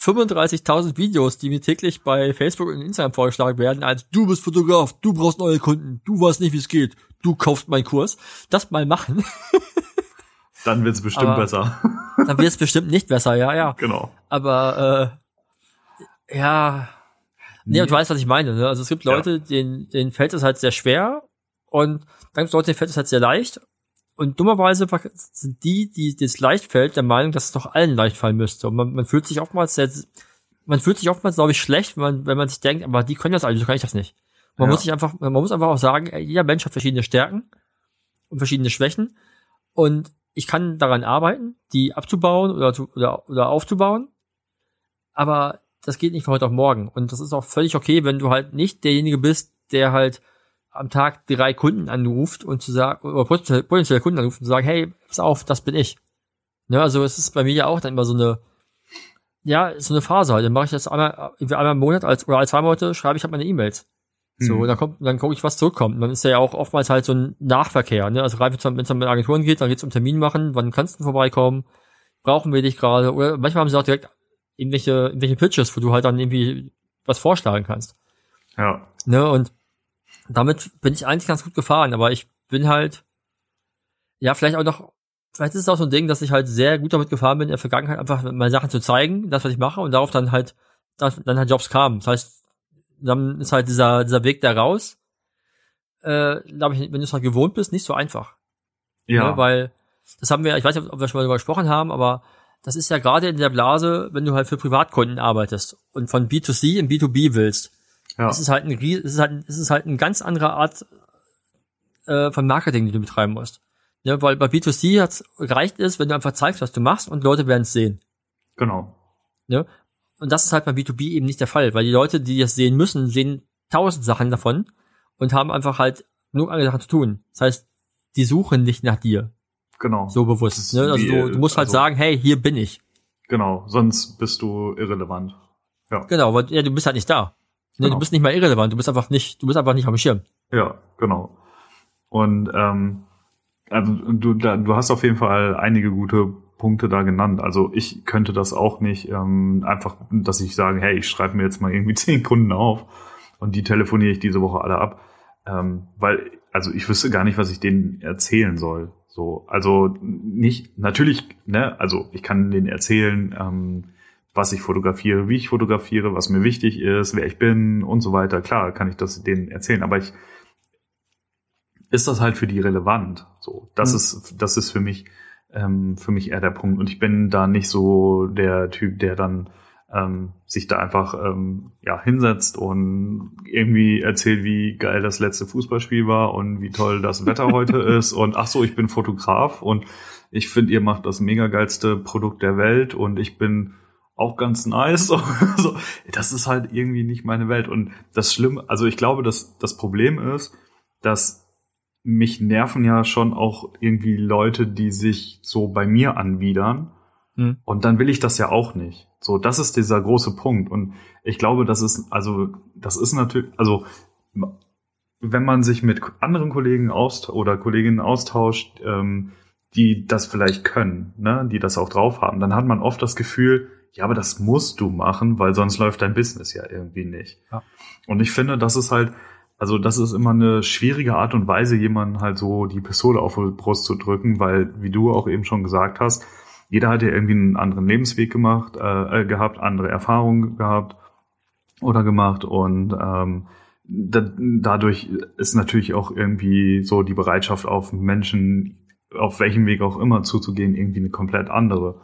35.000 Videos, die mir täglich bei Facebook und Instagram vorgeschlagen werden, als du bist Fotograf, du brauchst neue Kunden, du weißt nicht, wie es geht, du kaufst meinen Kurs, das mal machen. Dann wird's bestimmt Aber besser. Dann wird es bestimmt nicht besser, ja, ja. Genau. Aber äh, ja, nee, und du weißt, was ich meine. Ne? Also es gibt Leute, denen, denen fällt es halt sehr schwer und dann gibt es Leute, denen fällt es halt sehr leicht. Und dummerweise sind die, die das leicht fällt, der Meinung, dass es doch allen leicht fallen müsste. Und man, man fühlt sich oftmals sehr, man fühlt sich oftmals, glaube ich, schlecht, wenn man, wenn man sich denkt, aber die können das alle, so kann ich das nicht. Man Ja. muss sich einfach, man muss einfach auch sagen, jeder Mensch hat verschiedene Stärken und verschiedene Schwächen. Und ich kann daran arbeiten, die abzubauen oder, zu, oder, oder aufzubauen. Aber das geht nicht von heute auf morgen. Und das ist auch völlig okay, wenn du halt nicht derjenige bist, der halt am Tag drei Kunden anruft und zu sagen, oder potenzielle Kunden anruft und zu sagen, hey, pass auf, das bin ich. Ne, also es ist bei mir ja auch dann immer so eine, ja, so eine Phase halt. Dann mache ich das einmal, irgendwie einmal im Monat als, oder alle zwei Monate schreibe ich halt meine E-Mails. So, Mhm. dann kommt, dann gucke ich, was zurückkommt. Und dann ist ja auch oftmals halt so ein Nachverkehr, ne? Also gerade wenn es dann mit Agenturen geht, dann geht's um Termin machen, wann kannst du vorbeikommen, brauchen wir dich gerade, oder manchmal haben sie auch direkt irgendwelche, irgendwelche Pitches, wo du halt dann irgendwie was vorschlagen kannst. Ja. Ne? Und damit bin ich eigentlich ganz gut gefahren, aber ich bin halt, ja, vielleicht auch noch, vielleicht ist es auch so ein Ding, dass ich halt sehr gut damit gefahren bin, in der Vergangenheit einfach meine Sachen zu zeigen, das, was ich mache, und darauf dann halt, dann, dann halt Jobs kamen. Das heißt, dann ist halt dieser, dieser Weg da raus, äh, glaube ich, wenn du es halt gewohnt bist, nicht so einfach. Ja. Ne? Weil, das haben wir, ich weiß nicht, ob wir schon mal darüber gesprochen haben, aber das ist ja gerade in der Blase, wenn du halt für Privatkunden arbeitest und von B2C in B2B willst. ja. Es ist halt ein, es ist halt, es ist halt eine ganz andere Art äh, von Marketing, die du betreiben musst. Ja, weil bei B2C hat's, reicht es, wenn du einfach zeigst, was du machst und Leute werden es sehen. Genau. Ne? Und das ist halt bei B2B eben nicht der Fall, weil die Leute, die das sehen müssen, sehen tausend Sachen davon und haben einfach halt genug andere Sachen zu tun. Das heißt, die suchen nicht nach dir, Genau. so bewusst. Ne? Also wie, du, du musst halt also- sagen, hey, hier bin ich. Genau. Sonst bist du irrelevant. Ja. Genau, weil ja, du bist halt nicht da. Ne? Genau. Du bist nicht mal irrelevant, du bist einfach nicht, du bist einfach nicht am Schirm. Ja, genau. Und ähm, also du, da, du hast auf jeden Fall einige gute Punkte da genannt. Also ich könnte das auch nicht ähm, einfach, dass ich sage, hey, ich schreibe mir jetzt mal irgendwie zehn Kunden auf und die telefoniere ich diese Woche alle ab. Ähm, weil, also ich wüsste gar nicht, was ich denen erzählen soll. So, also nicht, natürlich, ne, also ich kann denen erzählen, ähm, was ich fotografiere, wie ich fotografiere, was mir wichtig ist, wer ich bin und so weiter. Klar, kann ich das denen erzählen, aber ich ist das halt für die relevant. So, das Mhm. ist, das ist für mich, ähm, für mich eher der Punkt. Und ich bin da nicht so der Typ, der dann ähm, sich da einfach ähm, ja hinsetzt und irgendwie erzählt, wie geil das letzte Fußballspiel war und wie toll das Wetter heute ist und ach so, ich bin Fotograf und ich finde, ihr macht das mega geilste Produkt der Welt und ich bin auch ganz nice. so, das ist halt irgendwie nicht meine Welt. Und das Schlimme, also ich glaube, dass das Problem ist, dass mich nerven ja schon auch irgendwie Leute, die sich so bei mir anbiedern. Hm. Und dann will ich das ja auch nicht. So, das ist dieser große Punkt. Und ich glaube, das ist, also, das ist natürlich, also, wenn man sich mit anderen Kollegen aust oder Kolleginnen austauscht, ähm, die das vielleicht können, ne, die das auch drauf haben, dann hat man oft das Gefühl, ja, aber das musst du machen, weil sonst läuft dein Business ja irgendwie nicht. Ja. Und ich finde, das ist halt, also das ist immer eine schwierige Art und Weise, jemanden halt so die Pistole auf die Brust zu drücken, weil, wie du auch eben schon gesagt hast, jeder hat ja irgendwie einen anderen Lebensweg gemacht, äh, äh, gehabt, andere Erfahrungen gehabt oder gemacht und ähm, da, dadurch ist natürlich auch irgendwie so die Bereitschaft auf Menschen, auf welchem Weg auch immer zuzugehen, irgendwie eine komplett andere.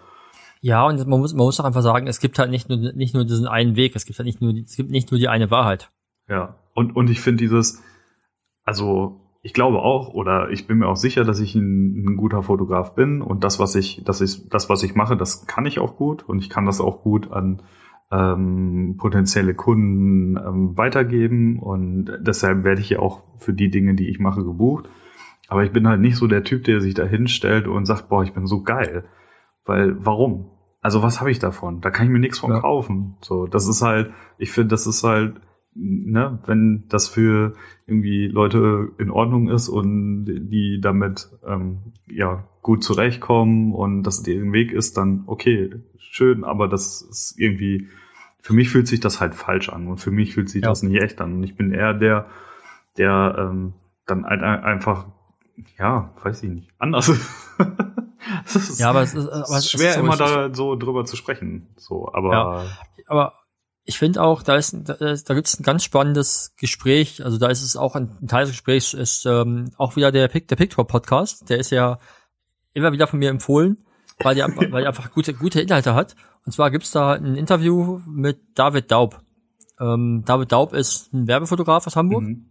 Ja, und man muss, man muss auch einfach sagen, es gibt halt nicht nur, nicht nur diesen einen Weg, es gibt halt nicht nur, es gibt nicht nur die eine Wahrheit. Ja, und, und ich finde dieses, also ich glaube auch, oder ich bin mir auch sicher, dass ich ein, ein guter Fotograf bin und das, was ich, das ist, das, was ich mache, das kann ich auch gut und ich kann das auch gut an ähm, potenzielle Kunden ähm, weitergeben und deshalb werde ich ja auch für die Dinge, die ich mache, gebucht. Aber ich bin halt nicht so der Typ, der sich da hinstellt und sagt, boah, ich bin so geil. Weil, warum? Also was habe ich davon? Da kann ich mir nichts von ja. kaufen. So, das ist halt, ich finde, das ist halt, ne, wenn das für irgendwie Leute in Ordnung ist und die damit ähm, ja gut zurechtkommen und das deren Weg ist, dann okay, schön, aber das ist irgendwie, für mich fühlt sich das halt falsch an und für mich fühlt sich ja. das nicht echt an. Und ich bin eher der, der ähm, dann halt einfach, ja, weiß ich nicht, anders. ist, ja, aber es ist, aber es ist schwer, ist so immer da so drüber zu sprechen. So, aber. Ja, aber ich finde auch, da ist, da, da gibt es ein ganz spannendes Gespräch. Also da ist es auch ein, ein Teil des Gesprächs ist ähm, auch wieder der Pick, der Picture Podcast. Der ist ja immer wieder von mir empfohlen, weil der, weil der einfach gute, gute Inhalte hat. Und zwar gibt's da ein Interview mit David Daub. Ähm, David Daub ist ein Werbefotograf aus Hamburg. Mhm.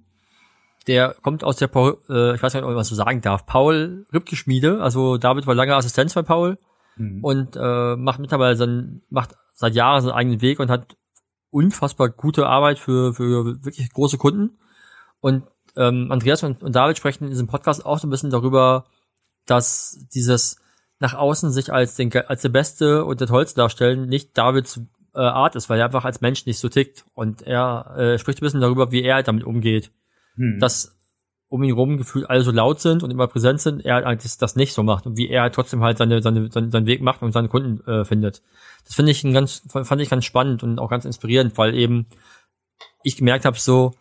Der kommt aus der, Paul, äh, ich weiß nicht, ob ich was so sagen darf, Paul Rübke Schmiede. Also David war lange Assistenz bei Paul mhm. und äh, macht mittlerweile sein, macht seit Jahren seinen eigenen Weg und hat unfassbar gute Arbeit für, für wirklich große Kunden. Und ähm, Andreas und, und David sprechen in diesem Podcast auch so ein bisschen darüber, dass dieses nach außen sich als, den, als der Beste und der Tollste darstellen nicht Davids äh, Art ist, weil er einfach als Mensch nicht so tickt. Und er äh, spricht ein bisschen darüber, wie er damit umgeht. Hm. Dass um ihn rum gefühlt alle so laut sind und immer präsent sind, er eigentlich das nicht so macht und wie er halt trotzdem halt seine, seine, seine, seinen Weg macht und seine Kunden äh, findet. Das finde ich ein ganz, fand ich ganz spannend und auch ganz inspirierend, weil eben ich gemerkt habe, so,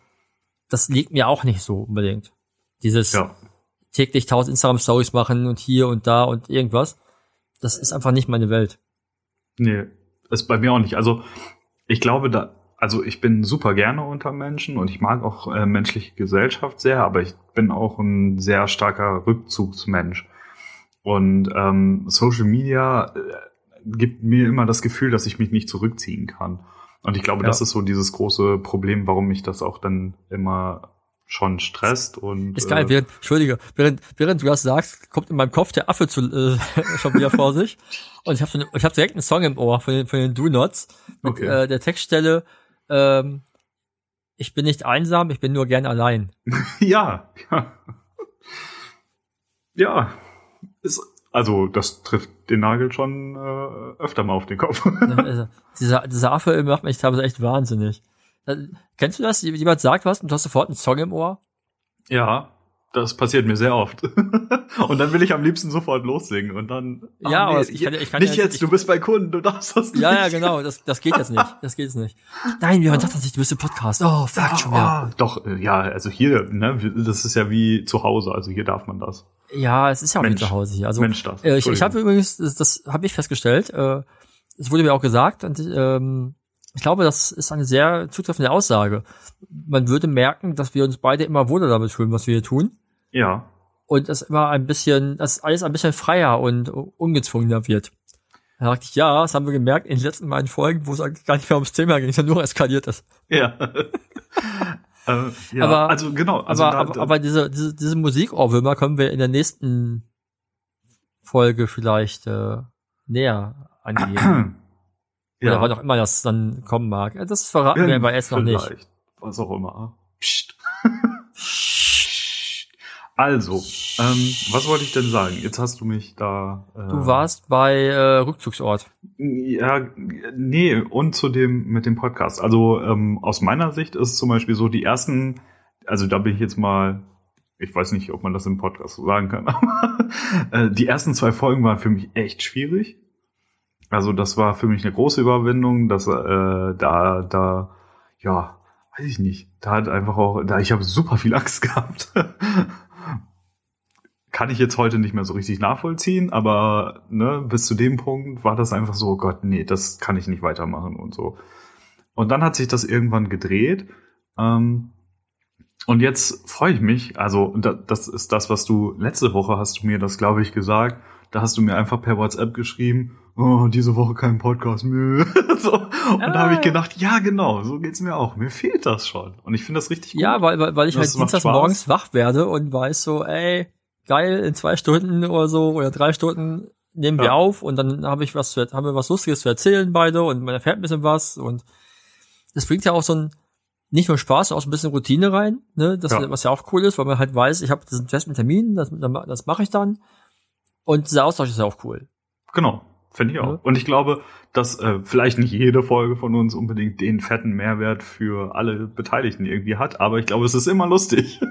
das liegt mir auch nicht so unbedingt. Dieses ja. täglich tausend Instagram-Stories machen und hier und da und irgendwas. Das ist einfach nicht meine Welt. Nee, ist bei mir auch nicht. Also ich glaube, da, also ich bin super gerne unter Menschen und ich mag auch äh, menschliche Gesellschaft sehr, aber ich bin auch ein sehr starker Rückzugsmensch. Und ähm, Social Media äh, gibt mir immer das Gefühl, dass ich mich nicht zurückziehen kann. Und ich glaube, ja. das ist so dieses große Problem, warum mich das auch dann immer schon stresst und ist geil. Äh, während, Entschuldige, während während du das sagst, kommt in meinem Kopf der Affe zu, äh, schon wieder vor sich und ich habe so, ich habe direkt einen Song im Ohr von den von den Do Nots mit okay. äh, der Textstelle ähm, ich bin nicht einsam, ich bin nur gern allein. ja, ja. Ja, ist, also das trifft den Nagel schon äh, öfter mal auf den Kopf. also, dieser, dieser Affe macht mich teilweise echt wahnsinnig. Äh, kennst du das? Jemand sagt was und du hast sofort einen Song im Ohr? Ja, das passiert mir sehr oft. und dann will ich am liebsten sofort lossingen und dann. Ja, nee, ich kann, ich kann nicht ja, jetzt. Ich, du bist bei Kunden, du darfst das nicht. Ja, ja, genau. Das, das geht jetzt nicht. Das geht jetzt nicht. Nein, wir haben sagt das nicht. Du bist im Podcast. Oh, fuck oh, schon wieder. Oh, doch, äh, ja, also hier, ne, das ist ja wie zu Hause. Also hier darf man das. Ja, es ist ja auch Mensch, wie zu Hause hier. Also Mensch, das. Äh, ich, ich habe übrigens, das, das habe ich festgestellt. Äh, es wurde mir auch gesagt und ähm, ich glaube, das ist eine sehr zutreffende Aussage. Man würde merken, dass wir uns beide immer wohler damit fühlen, was wir hier tun. Ja. Und es immer ein bisschen, dass alles ein bisschen freier und ungezwungener wird. Da dachte ich, ja, das haben wir gemerkt in den letzten beiden Folgen, wo es eigentlich gar nicht mehr ums Thema ging, sondern nur eskaliert ist. Ja. äh, ja. Aber, also genau. Also aber, da, aber, aber diese, diese, diese Musikohrwürmer können wir in der nächsten Folge vielleicht äh, näher angehen. ja. Oder wann auch immer das dann kommen mag. Das verraten ja, wir aber erst noch nicht. Was auch immer. Psst. Also, ähm, was wollte ich denn sagen? Jetzt hast du mich da. Äh, du warst bei äh, Rückzugsort. Ja, nee, und zu dem mit dem Podcast. Also ähm, aus meiner Sicht ist zum Beispiel so die ersten, also da bin ich jetzt mal, ich weiß nicht, ob man das im Podcast so sagen kann, aber äh, die ersten zwei Folgen waren für mich echt schwierig. Also das war für mich eine große Überwindung, dass äh, da, da, ja, weiß ich nicht, da hat einfach auch, da ich habe super viel Angst gehabt kann ich jetzt heute nicht mehr so richtig nachvollziehen, aber ne, bis zu dem Punkt war das einfach so, oh Gott, nee, das kann ich nicht weitermachen und so. Und dann hat sich das irgendwann gedreht. Ähm, und jetzt freue ich mich, also das ist das, was du letzte Woche hast du mir das, glaube ich, gesagt. Da hast du mir einfach per WhatsApp geschrieben, oh, diese Woche kein Podcast mehr. so. Und ah. da habe ich gedacht, ja, genau, so geht's mir auch. Mir fehlt das schon. Und ich finde das richtig gut. Ja, weil, weil, weil ich halt dienstags morgens wach werde und weiß so, ey, geil, in zwei Stunden oder so oder drei Stunden nehmen wir ja. auf und dann habe ich was zu, haben wir was Lustiges zu erzählen beide und man erfährt ein bisschen was und das bringt ja auch so ein, nicht nur Spaß, sondern auch so ein bisschen Routine rein, ne? Das, Ja. was ja auch cool ist, weil man halt weiß, ich habe diesen festen Termin, das, das mache ich dann. Und dieser Austausch ist ja auch cool. Genau, finde ich auch. Ja. Und ich glaube, dass äh, vielleicht nicht jede Folge von uns unbedingt den fetten Mehrwert für alle Beteiligten irgendwie hat, aber ich glaube, es ist immer lustig.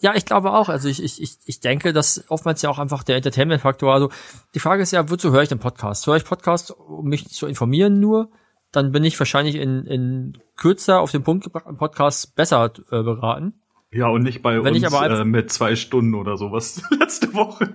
Ja, ich glaube auch. Also ich, ich, ich, ich denke, dass oftmals ja auch einfach der Entertainment-Faktor, also die Frage ist ja, wozu höre ich den Podcast? Höre ich Podcast, um mich zu informieren nur? Dann bin ich wahrscheinlich in, in kürzer auf den Punkt gebracht im Podcast besser äh, beraten. ja, und nicht bei Wenn uns ich aber einfach- äh, mit zwei Stunden oder sowas letzte Woche.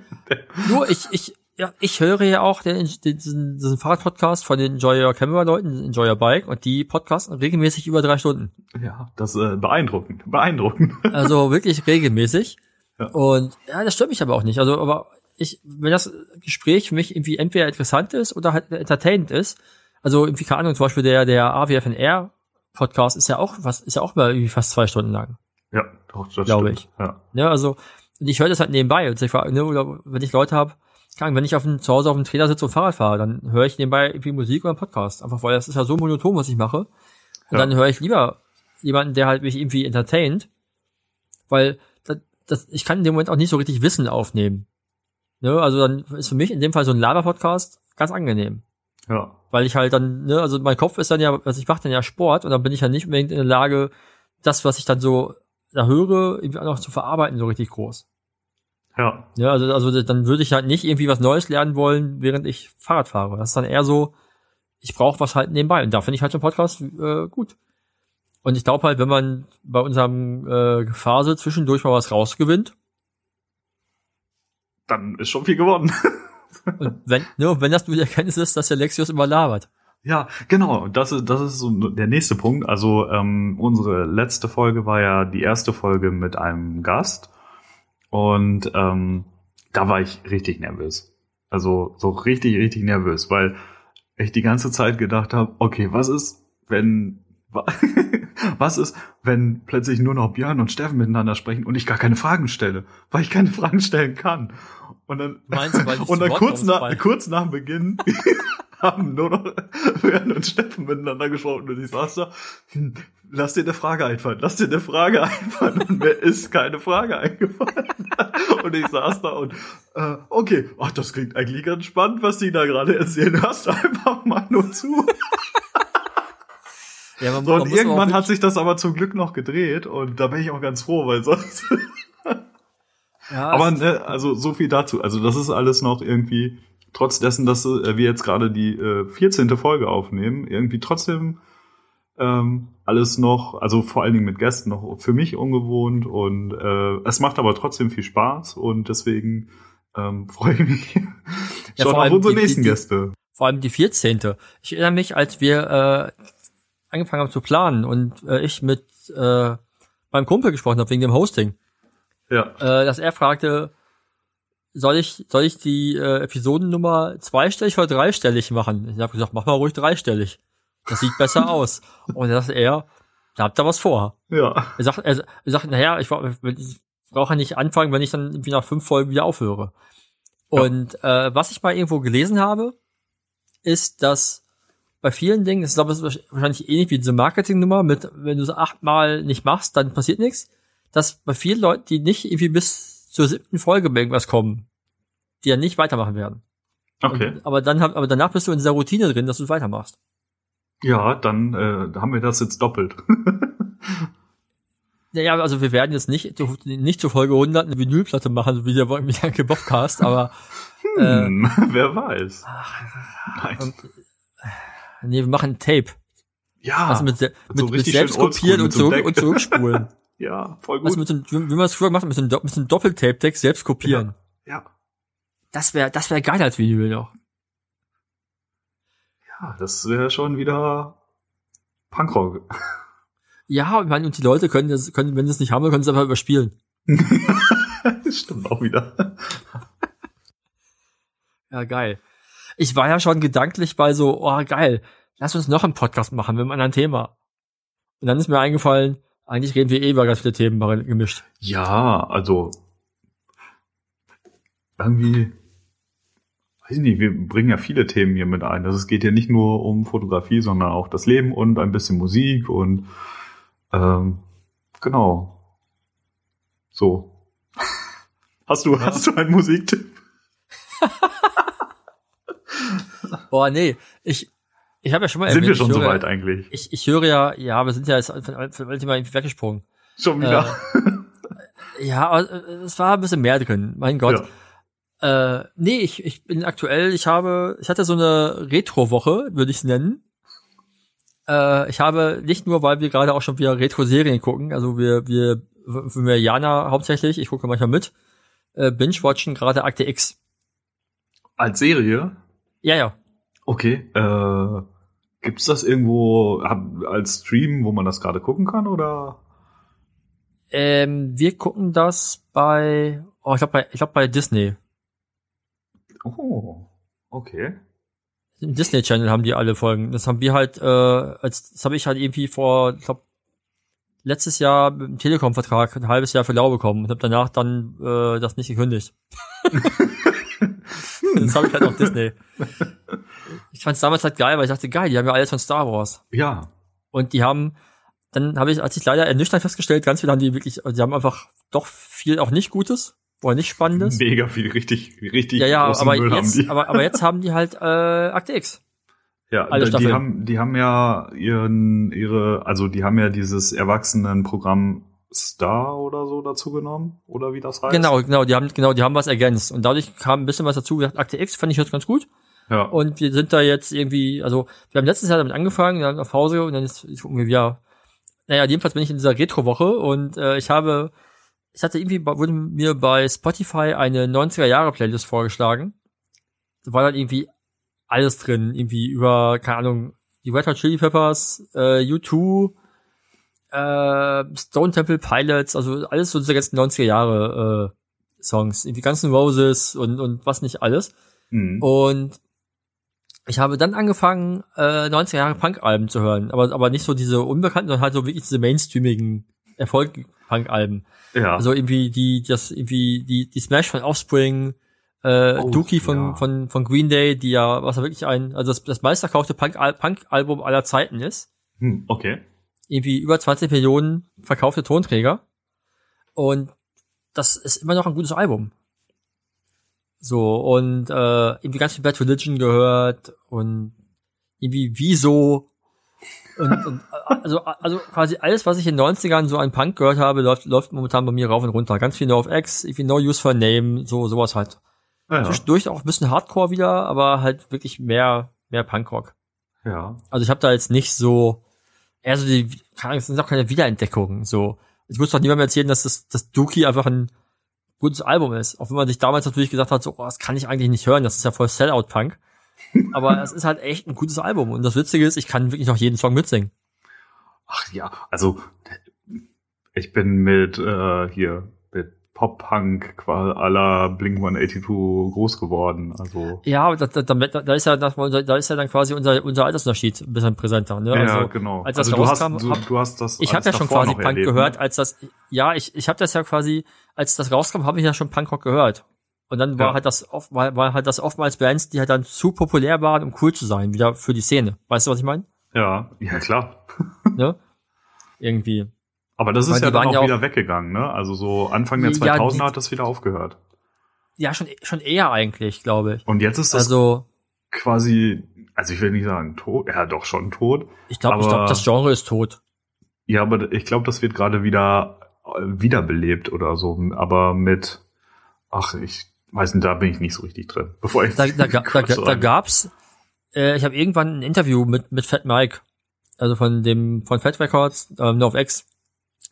Nur ich, ich, ja, ich höre ja auch den, den, diesen, diesen Fahrradpodcast von den Enjoy Your Camera Leuten, den Enjoy Your Bike, und die podcasten regelmäßig über drei Stunden. Ja, das äh, beeindruckend, beeindruckend. Also wirklich regelmäßig. Ja. Und ja, das stört mich aber auch nicht. Also, aber ich, wenn das Gespräch für mich irgendwie entweder interessant ist oder halt entertainend ist, also irgendwie, keine Ahnung, zum Beispiel der, der AWFNR Podcast ist ja auch was, ist ja auch mal irgendwie fast zwei Stunden lang. Ja, doch, das Glaube stimmt. Ja. Ne, also, und ich höre das halt nebenbei. Und ich, frage, ne, oder wenn ich Leute habe, wenn ich auf dem, zu Hause auf dem Trainer sitze und Fahrrad fahre, dann höre ich nebenbei irgendwie Musik oder einen Podcast. Einfach weil das ist ja so monoton, was ich mache. Und Ja. dann höre ich lieber jemanden, der halt mich irgendwie entertaint, weil das, das, ich kann in dem Moment auch nicht so richtig Wissen aufnehmen. Ne, also dann ist für mich in dem Fall so ein Laber-Podcast ganz angenehm. ja. Weil ich halt dann, ne, also mein Kopf ist dann ja, also ich mache dann ja Sport und dann bin ich ja nicht unbedingt in der Lage, das, was ich dann so da höre, irgendwie auch noch zu verarbeiten, so richtig groß. Ja, Ja, also, also dann würde ich halt nicht irgendwie was Neues lernen wollen, während ich Fahrrad fahre. Das ist dann eher so, ich brauche was halt nebenbei. Und da finde ich halt so einen Podcast äh, gut. Und ich glaube halt, wenn man bei unserem äh, Phase zwischendurch mal was rausgewinnt, dann ist schon viel gewonnen. und wenn, ne, wenn das nur die Erkenntnis ist, dass der Lexius immer labert. Ja, genau. Das ist, das ist so der nächste Punkt. Also ähm, unsere letzte Folge war ja die erste Folge mit einem Gast. Und ähm, da war ich richtig nervös. Also so richtig, richtig nervös, weil ich die ganze Zeit gedacht habe, okay, was ist, wenn wa- was ist, wenn plötzlich nur noch Björn und Steffen miteinander sprechen und ich gar keine Fragen stelle, weil ich keine Fragen stellen kann. Und dann, Meinst du, weil und dann Wort kurz nach, ausfall? kurz nach Beginn haben nur noch Björn und Steffen miteinander gesprochen und ich saß da, hm, lass dir eine Frage einfallen, lass dir eine Frage einfallen und mir ist keine Frage eingefallen. Und ich saß da und, äh, okay, ach, das klingt eigentlich ganz spannend, was die da gerade erzählen. Hörst du einfach mal nur zu. Ja, man, So, und irgendwann hat sich das aber zum Glück noch gedreht und da bin ich auch ganz froh, weil sonst. ja, aber ne, also so viel dazu. Also das ist alles noch irgendwie, trotz dessen, dass äh, wir jetzt gerade die äh, 14. Folge aufnehmen, irgendwie trotzdem ähm, alles noch, also vor allen Dingen mit Gästen noch für mich ungewohnt und äh, es macht aber trotzdem viel Spaß und deswegen ähm, freue ich mich Ja, schon auf unsere die- nächsten die- Gäste. vor allem die 14. Ich erinnere mich, als wir äh, angefangen haben zu planen und äh, ich mit äh, meinem Kumpel gesprochen habe wegen dem Hosting, Ja, äh, dass er fragte, soll ich soll ich die äh, Episodennummer zweistellig oder dreistellig machen? Ich habe gesagt, mach mal ruhig dreistellig. Das sieht besser aus. Und da sagte er, da habt ihr was vor. ja, Er sagt, er, er sagt, naja, ich, ich brauche ja nicht anfangen, wenn ich dann irgendwie nach fünf Folgen wieder aufhöre. Ja. Und äh, was ich mal irgendwo gelesen habe, ist, dass bei vielen Dingen, ich glaube, es ist wahrscheinlich ähnlich wie diese Marketingnummer mit, wenn du es achtmal nicht machst, dann passiert nichts, dass bei vielen Leuten, die nicht irgendwie bis zur siebten Folge irgendwas kommen, die ja nicht weitermachen werden. okay. Und, aber dann, aber danach bist du in dieser Routine drin, dass du es weitermachst. Ja, dann äh, haben wir das jetzt doppelt. Naja, also wir werden jetzt nicht, nicht zur Folge 100 eine Vinylplatte machen, wie der Bianca Bobcast, aber äh, Hm, wer weiß. Nein. und, nee, wir machen Tape. Ja, Also mit, mit, so mit selbst kopieren und, zurück, und zurückspulen. ja, voll Also gut. mit so, wie man es früher gemacht hat, mit so einem, Do- mit so einem Doppeltape-Deck selbst kopieren. Ja, Das wäre das wär geil als Vinyl noch. ja, das wäre schon wieder Punkrock. Ja, ich meine, und die Leute können das, können, wenn sie es nicht haben, können sie es einfach überspielen. Stimmt auch wieder. Ja, geil. Ich war ja schon gedanklich bei so, oh geil, lass uns noch einen Podcast machen mit einem anderen Thema. Und dann ist mir eingefallen, eigentlich reden wir eh über ganz viele Themen gemischt. Ja, also irgendwie, weiß ich nicht, wir bringen ja viele Themen hier mit ein. Das es geht ja nicht nur um Fotografie, sondern auch das Leben und ein bisschen Musik und Ähm, genau. So. Hast du, ja. hast du einen Musiktipp? Boah, nee. Ich, ich habe ja schon mal Sind erwähnt, wir schon so weit eigentlich? Ich, ich höre ja, ja, wir sind ja jetzt von, von mal weggesprungen. Schon wieder. Äh, ja, äh, es war ein bisschen mehr drin, mein Gott. Ja. Äh, nee, ich, ich bin aktuell, ich habe, ich hatte so eine Retro-Woche, würde ich es nennen. Äh, ich habe nicht nur, weil wir gerade auch schon wieder Retro-Serien gucken, also wir, wir, wir Jana hauptsächlich, ich gucke manchmal mit, äh, binge-watchen gerade Akte X. Als Serie? Ja, ja. Okay. Äh, gibt's das irgendwo als Stream, wo man das gerade gucken kann, oder? Ähm, wir gucken das bei, oh, ich glaube bei, ich glaube bei Disney. Oh, okay. Im Disney Channel haben die alle Folgen. Das haben wir halt, äh, als, das habe ich halt irgendwie vor, ich glaube, letztes Jahr mit dem Telekom-Vertrag ein halbes Jahr für lau bekommen und habe danach dann äh, das nicht gekündigt. das habe ich halt auf Disney. Ich fand es damals halt geil, weil ich dachte, geil, die haben ja alles von Star Wars. Ja. Und die haben, dann habe ich, als ich leider ernüchtert festgestellt, ganz viele haben die wirklich, die haben einfach doch viel auch nicht Gutes oder nicht Spannendes. Mega viel, richtig, richtig. Ja, ja, aber jetzt, aber, aber jetzt haben die halt äh, Akte X. Ja, Alle die haben, die haben ja ihren, ihre, also die haben ja dieses Erwachsenenprogramm Star oder so dazu genommen oder wie das heißt. Genau, genau, die haben genau, die haben was ergänzt und dadurch kam ein bisschen was dazu. Gesagt, Akte X fand ich jetzt ganz gut. Ja. Und wir sind da jetzt irgendwie, also wir haben letztes Jahr damit angefangen, dann auf Hause und dann ist gucken wir wieder. Naja, jedenfalls bin ich in dieser Retro-Woche und äh, ich habe, ich hatte irgendwie, wurde mir bei Spotify eine 90er Jahre Playlist vorgeschlagen. Da war dann irgendwie alles drin, irgendwie über, keine Ahnung, die Red Hot Chili Peppers, äh, U2, äh, Stone Temple Pilots, also alles so diese ganzen 90er Jahre äh, Songs, irgendwie ganzen Roses und, und was nicht alles. Mhm. Und ich habe dann angefangen, äh, 90er Jahre Punk-Alben zu hören, aber, aber nicht so diese unbekannten, sondern halt so wirklich diese mainstreamigen Erfolg-Punk-Alben. Ja. Also irgendwie die, das, irgendwie die, die Smash von Offspring, äh, oh, Dookie von, ja. von, von Green Day, die ja, was ja wirklich ein, also das, das meistverkaufte Punk-Album aller Zeiten ist. Hm, okay. Irgendwie über 20 Millionen verkaufte Tonträger. Und das ist immer noch ein gutes Album. So, und äh, irgendwie ganz viel Bad Religion gehört und irgendwie Wieso und, und also, also quasi alles, was ich in den 90ern so an Punk gehört habe, läuft, läuft momentan bei mir rauf und runter. Ganz viel No of X, irgendwie No Use for Name, so sowas halt. Ja, Zwischendurch auch ein bisschen Hardcore wieder, aber halt wirklich mehr, mehr Punkrock. Ja. Also ich habe da jetzt nicht so, eher so die, es sind auch keine Wiederentdeckungen, so. Ich muss doch niemandem erzählen, dass das, das Dookie einfach ein gutes Album ist. Auch wenn man sich damals natürlich gesagt hat, so, oh, das kann ich eigentlich nicht hören, das ist ja voll Sellout-Punk. Aber es ist halt echt ein gutes Album. Und das Witzige ist, ich kann wirklich noch jeden Song mitsingen. Ach ja, also ich bin mit äh, hier Pop-Punk aller Blink 182 groß geworden. Also ja, da, da, da, da ist ja da ist ja dann quasi unser unser Altersunterschied ein bisschen präsenter. Ne? Ja, also, genau. Als das also rauskam, du hast, du, du hast das. Ich habe ja schon quasi Punk erlebt, gehört, ne? als das. Ja, ich ich habe das ja quasi, als das rauskam, habe ich ja schon Punkrock gehört. Und dann war ja. halt das oft, war, war halt das oftmals Bands, die halt dann zu populär waren, um cool zu sein, wieder für die Szene. Weißt du, was ich meine? Ja, ja klar. ne? Irgendwie. Aber das ist ja dann auch, ja auch wieder weggegangen, ne? Also so Anfang der 2000er ja, hat das wieder aufgehört. Ja, schon, schon eher eigentlich, glaube ich. Und jetzt ist das also, quasi, also ich will nicht sagen tot, ja doch schon tot. Ich glaube, ich glaube, das Genre ist tot. Ja, aber ich glaube, das wird gerade wieder äh, wiederbelebt oder so, aber mit, ach, ich weiß nicht, da bin ich nicht so richtig drin. Bevor ich da, da, da, da, da gab's, äh, ich habe irgendwann ein Interview mit mit Fat Mike, also von dem von Fat Records, ähm, No of X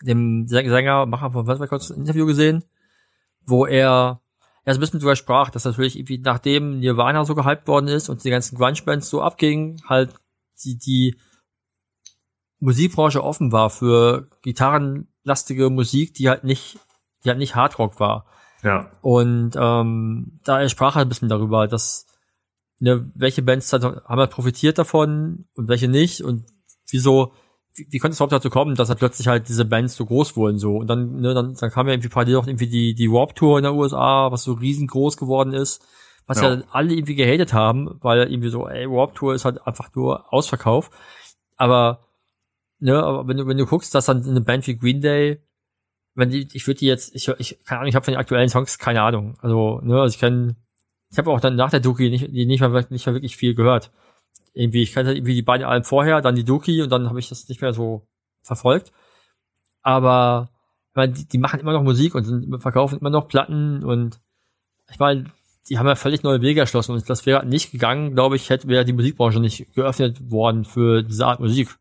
dem Sänger, Macher von was kurz ein Interview gesehen, wo er ja so ein bisschen drüber sprach, dass natürlich irgendwie nachdem Nirvana so gehypt worden ist und die ganzen Grunge-Bands so abgingen, halt die, die Musikbranche offen war für gitarrenlastige Musik, die halt nicht, die halt nicht Hardrock war. Ja. Und ähm, da er sprach halt ein bisschen darüber, dass ne, welche Bands halt, haben halt profitiert davon und welche nicht und wieso wie, wie konnte es überhaupt dazu kommen, dass er plötzlich halt diese Bands so groß wurden so und dann ne, dann, dann kam ja irgendwie parallel auch irgendwie die die Warp Tour in der USA, was so riesengroß geworden ist, was ja. ja alle irgendwie gehatet haben, weil irgendwie so ey Warp Tour ist halt einfach nur Ausverkauf, aber ne, aber wenn du, wenn du guckst, dass dann eine Band wie Green Day, wenn die, ich würde die jetzt, ich, ich keine Ahnung, ich habe von den aktuellen Songs keine Ahnung. Also, ne, also ich kann, ich habe auch dann nach der Dookie nicht, die nicht mehr, nicht mehr wirklich viel gehört. Irgendwie, ich kannte irgendwie die beiden Alben vorher, dann die Dookie und dann habe ich das nicht mehr so verfolgt. Aber ich meine, die, die machen immer noch Musik und sind, verkaufen immer noch Platten und ich meine, die haben ja völlig neue Wege erschlossen und das wäre nicht gegangen, glaube ich, hätte wäre die Musikbranche nicht geöffnet worden für diese Art Musik.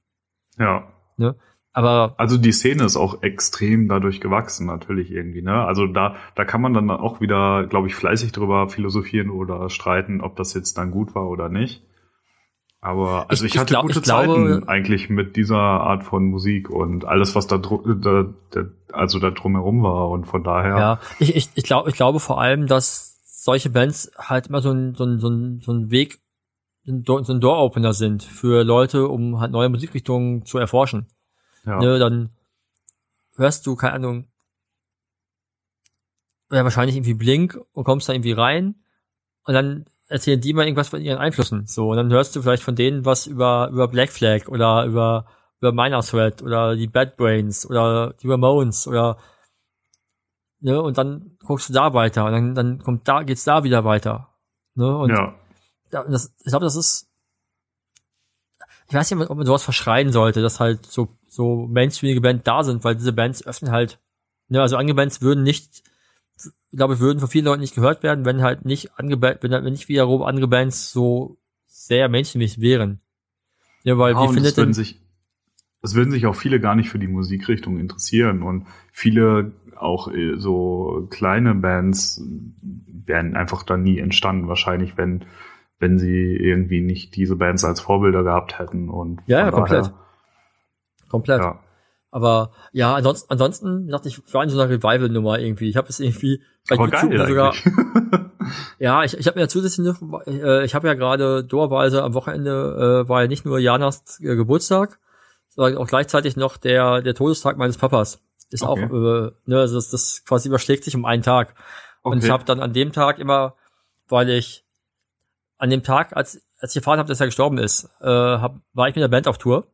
Ja. Ne? Aber also die Szene ist auch extrem dadurch gewachsen, natürlich irgendwie. Ne? Also da, da kann man dann auch wieder, glaube ich, fleißig drüber philosophieren oder streiten, ob das jetzt dann gut war oder nicht. Aber also ich, ich hatte glaub, gute ich Zeiten glaube, eigentlich mit dieser Art von Musik und alles, was da, da, da also da drumherum war und von daher. Ja, ich, ich, ich glaube, ich glaube vor allem, dass solche Bands halt immer so ein, so ein, so ein, so ein Weg, so ein Door-Opener sind für Leute, um halt neue Musikrichtungen zu erforschen. Ja. Ne, dann hörst du, keine Ahnung, ja, wahrscheinlich irgendwie Blink und kommst da irgendwie rein und dann erzählen die mal irgendwas von ihren Einflüssen. So, und dann hörst du vielleicht von denen was über, über Black Flag oder über, über Minor Threat oder die Bad Brains oder die Ramones oder, ne, und dann guckst du da weiter und dann, dann kommt da, geht's da wieder weiter. Ne, und ja. das, ich glaube, das ist, ich weiß nicht, ob man sowas verschreien sollte, dass halt so, so mainstreamige Bands da sind, weil diese Bands öffnen halt, ne, also andere Bands würden nicht, ich glaube, würden von vielen Leuten nicht gehört werden, wenn halt nicht angebannt, wenn halt nicht wiederum andere Bands so sehr mainstreamig wären. Ja, weil ja, wie findet denn, sich, es würden sich auch viele gar nicht für die Musikrichtung interessieren und viele auch äh, so kleine Bands wären einfach dann nie entstanden, wahrscheinlich, wenn wenn sie irgendwie nicht diese Bands als Vorbilder gehabt hätten. Und ja, ja komplett. komplett. Ja. Aber ja, ansonsten, ansonsten dachte ich, war in so einer Revival-Nummer irgendwie. Ich habe es irgendwie bei Aber YouTube geil, sogar. ja, ich, ich habe mir zusätzlich noch, äh, ich habe ja gerade dorweise am Wochenende äh, war ja nicht nur Janas äh, Geburtstag, sondern auch gleichzeitig noch der der Todestag meines Papas. Ist okay. auch, äh, ne, also das, das quasi überschlägt sich um einen Tag. Okay. Und ich habe dann an dem Tag immer, weil ich an dem Tag, als, als ich erfahren habe, dass er gestorben ist, äh, hab, war ich mit der Band auf Tour.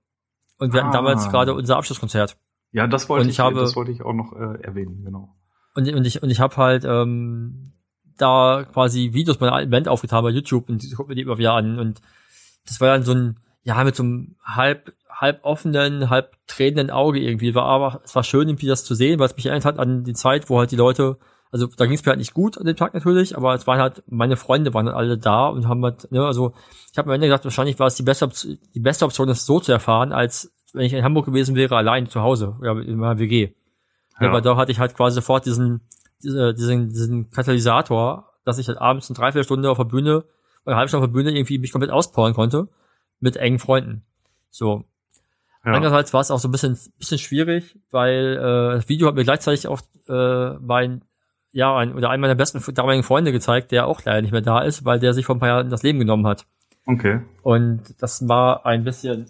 Und wir ah. hatten damals gerade unser Abschlusskonzert. Ja, das wollte ich, ich habe, das wollte ich auch noch äh, erwähnen, genau. Und, und ich, und ich habe halt ähm, da quasi Videos meiner alten Band aufgetan bei YouTube und ich gucke mir die immer wieder an. Und das war dann so ein, ja, mit so einem halb, halb offenen, halb tränenden Auge irgendwie. War aber, es war schön, irgendwie das zu sehen, weil es mich erinnert hat an die Zeit, wo halt die Leute also da ging es mir halt nicht gut an dem Tag natürlich, aber es waren halt, meine Freunde waren halt alle da und haben halt, ne, also ich habe am Ende gedacht, wahrscheinlich war es die beste, die beste Option, das so zu erfahren, als wenn ich in Hamburg gewesen wäre, allein zu Hause oder in meiner WG. Ja. Aber da hatte ich halt quasi sofort diesen, diesen, diesen Katalysator, dass ich halt abends eine Dreiviertelstunde auf der Bühne, eine halbe Stunde auf der Bühne irgendwie mich komplett auspowern konnte mit engen Freunden. So. Ja. Andererseits war es auch so ein bisschen, bisschen schwierig, weil äh, das Video hat mir gleichzeitig auch äh, mein ja, ein, oder einen meiner besten damaligen Freunde gezeigt, der auch leider nicht mehr da ist, weil der sich vor ein paar Jahren das Leben genommen hat. Okay. Und das war ein bisschen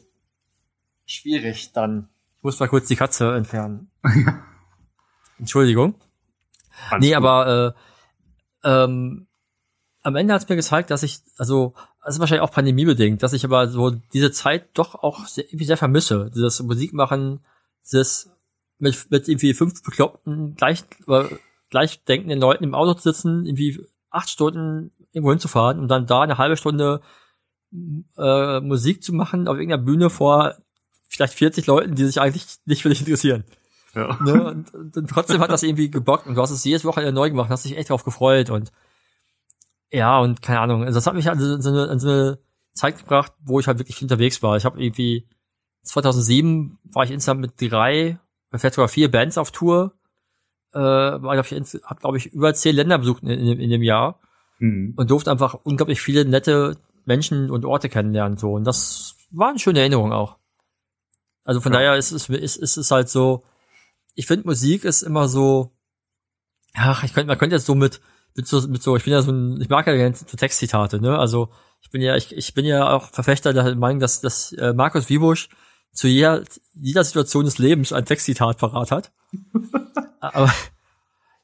schwierig dann. Ich muss mal kurz die Katze entfernen. Entschuldigung. Alles nee, gut. aber äh, ähm, am Ende hat es mir gezeigt, dass ich, also, das ist wahrscheinlich auch pandemiebedingt, dass ich aber so diese Zeit doch auch sehr, irgendwie sehr vermisse. Dieses Musikmachen, dieses mit, mit irgendwie fünf Bekloppten gleich gleich denkenden Leuten im Auto zu sitzen, irgendwie acht Stunden irgendwo hinzufahren und dann da eine halbe Stunde äh, Musik zu machen auf irgendeiner Bühne vor vielleicht 40 Leuten, die sich eigentlich nicht für dich interessieren. Ja. Ne? Und, und, und, trotzdem hat das irgendwie gebockt und du hast es jedes Wochenende neu gemacht, hast dich echt drauf gefreut und ja, und keine Ahnung. Also das hat mich an so, eine, an so eine Zeit gebracht, wo ich halt wirklich unterwegs war. Ich habe irgendwie 2007 war ich insgesamt mit drei, vielleicht sogar vier Bands auf Tour äh, war, glaub ich, hab, glaube ich, über zehn Länder besucht in, in, in dem Jahr mhm. und durfte einfach unglaublich viele nette Menschen und Orte kennenlernen. So. Und das war eine schöne Erinnerung auch. Also von ja. daher ist es, ist, ist es halt so, ich finde Musik ist immer so, ach, ich könnte, man könnte jetzt so mit, mit so, mit so, ich bin ja so ein, ich mag ja gerne so Textzitate, ne? Also ich bin ja, ich, ich bin ja auch Verfechter der Meinung, dass, dass äh, Markus Wiebusch zu jeder, jeder Situation des Lebens ein Textzitat parat hat. aber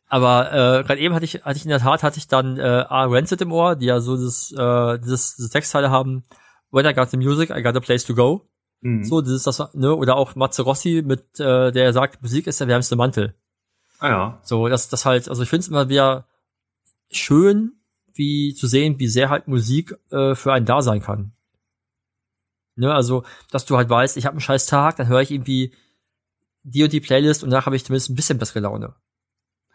aber äh, gerade eben hatte ich, hatte ich in der Tat, hatte ich dann äh, A. Rancid im Ohr, die ja so das, äh, dieses, dieses Textteile haben, When I got the music, I got a place to go. Mhm. So, das ist das, ne, oder auch Matze Rossi mit, äh, der sagt, Musik ist der wärmste Mantel. Ah ja. So, das, das halt, also ich finde es immer wieder schön, wie zu sehen, wie sehr halt Musik äh, für einen da sein kann. Ne, also, dass du halt weißt, ich habe einen scheiß Tag, dann höre ich irgendwie die und die Playlist und danach habe ich zumindest ein bisschen bessere Laune.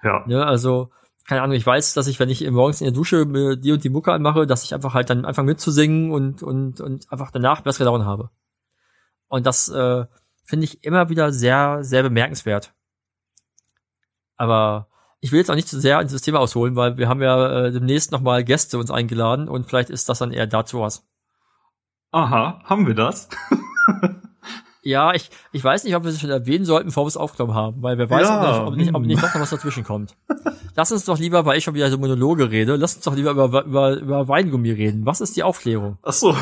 Ja. Ne, also, keine Ahnung, ich weiß, dass ich, wenn ich morgens in der Dusche mir die und die Mucke anmache, dass ich einfach halt dann anfange mitzusingen und, und, und einfach danach bessere Laune habe. Und das äh, finde ich immer wieder sehr, sehr bemerkenswert. Aber ich will jetzt auch nicht zu sehr ins Thema ausholen, weil wir haben ja äh, demnächst nochmal Gäste uns eingeladen und vielleicht ist das dann eher dazu was. Aha, haben wir das? Ja, ich, ich weiß nicht, ob wir es schon erwähnen sollten, bevor wir es aufgenommen haben, weil wer weiß, Ja, ob, nicht, ob, nicht, ob nicht doch noch was dazwischen kommt. Lass uns doch lieber, weil ich schon wieder so Monologe rede, lass uns doch lieber über, über, über Weingummi reden. Was ist die Aufklärung? Ach so.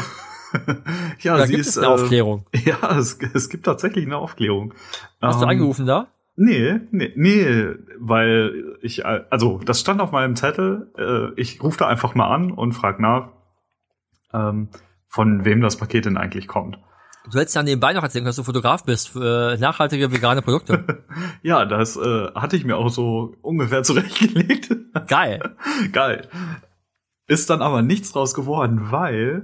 ja, Da sie gibt ist es eine äh, Aufklärung. Ja, es, es gibt tatsächlich eine Aufklärung. Hast du Ähm, angerufen da? Nee, nee, nee, weil ich, also das stand auf meinem Zettel. Äh, ich rufe da einfach mal an und frag nach, ähm, von wem das Paket denn eigentlich kommt. Du hättest ja nebenbei noch erzählen, können, dass du Fotograf bist für äh, nachhaltige vegane Produkte. Ja, das äh, hatte ich mir auch so ungefähr zurechtgelegt. Geil. Geil. Ist dann aber nichts draus geworden, weil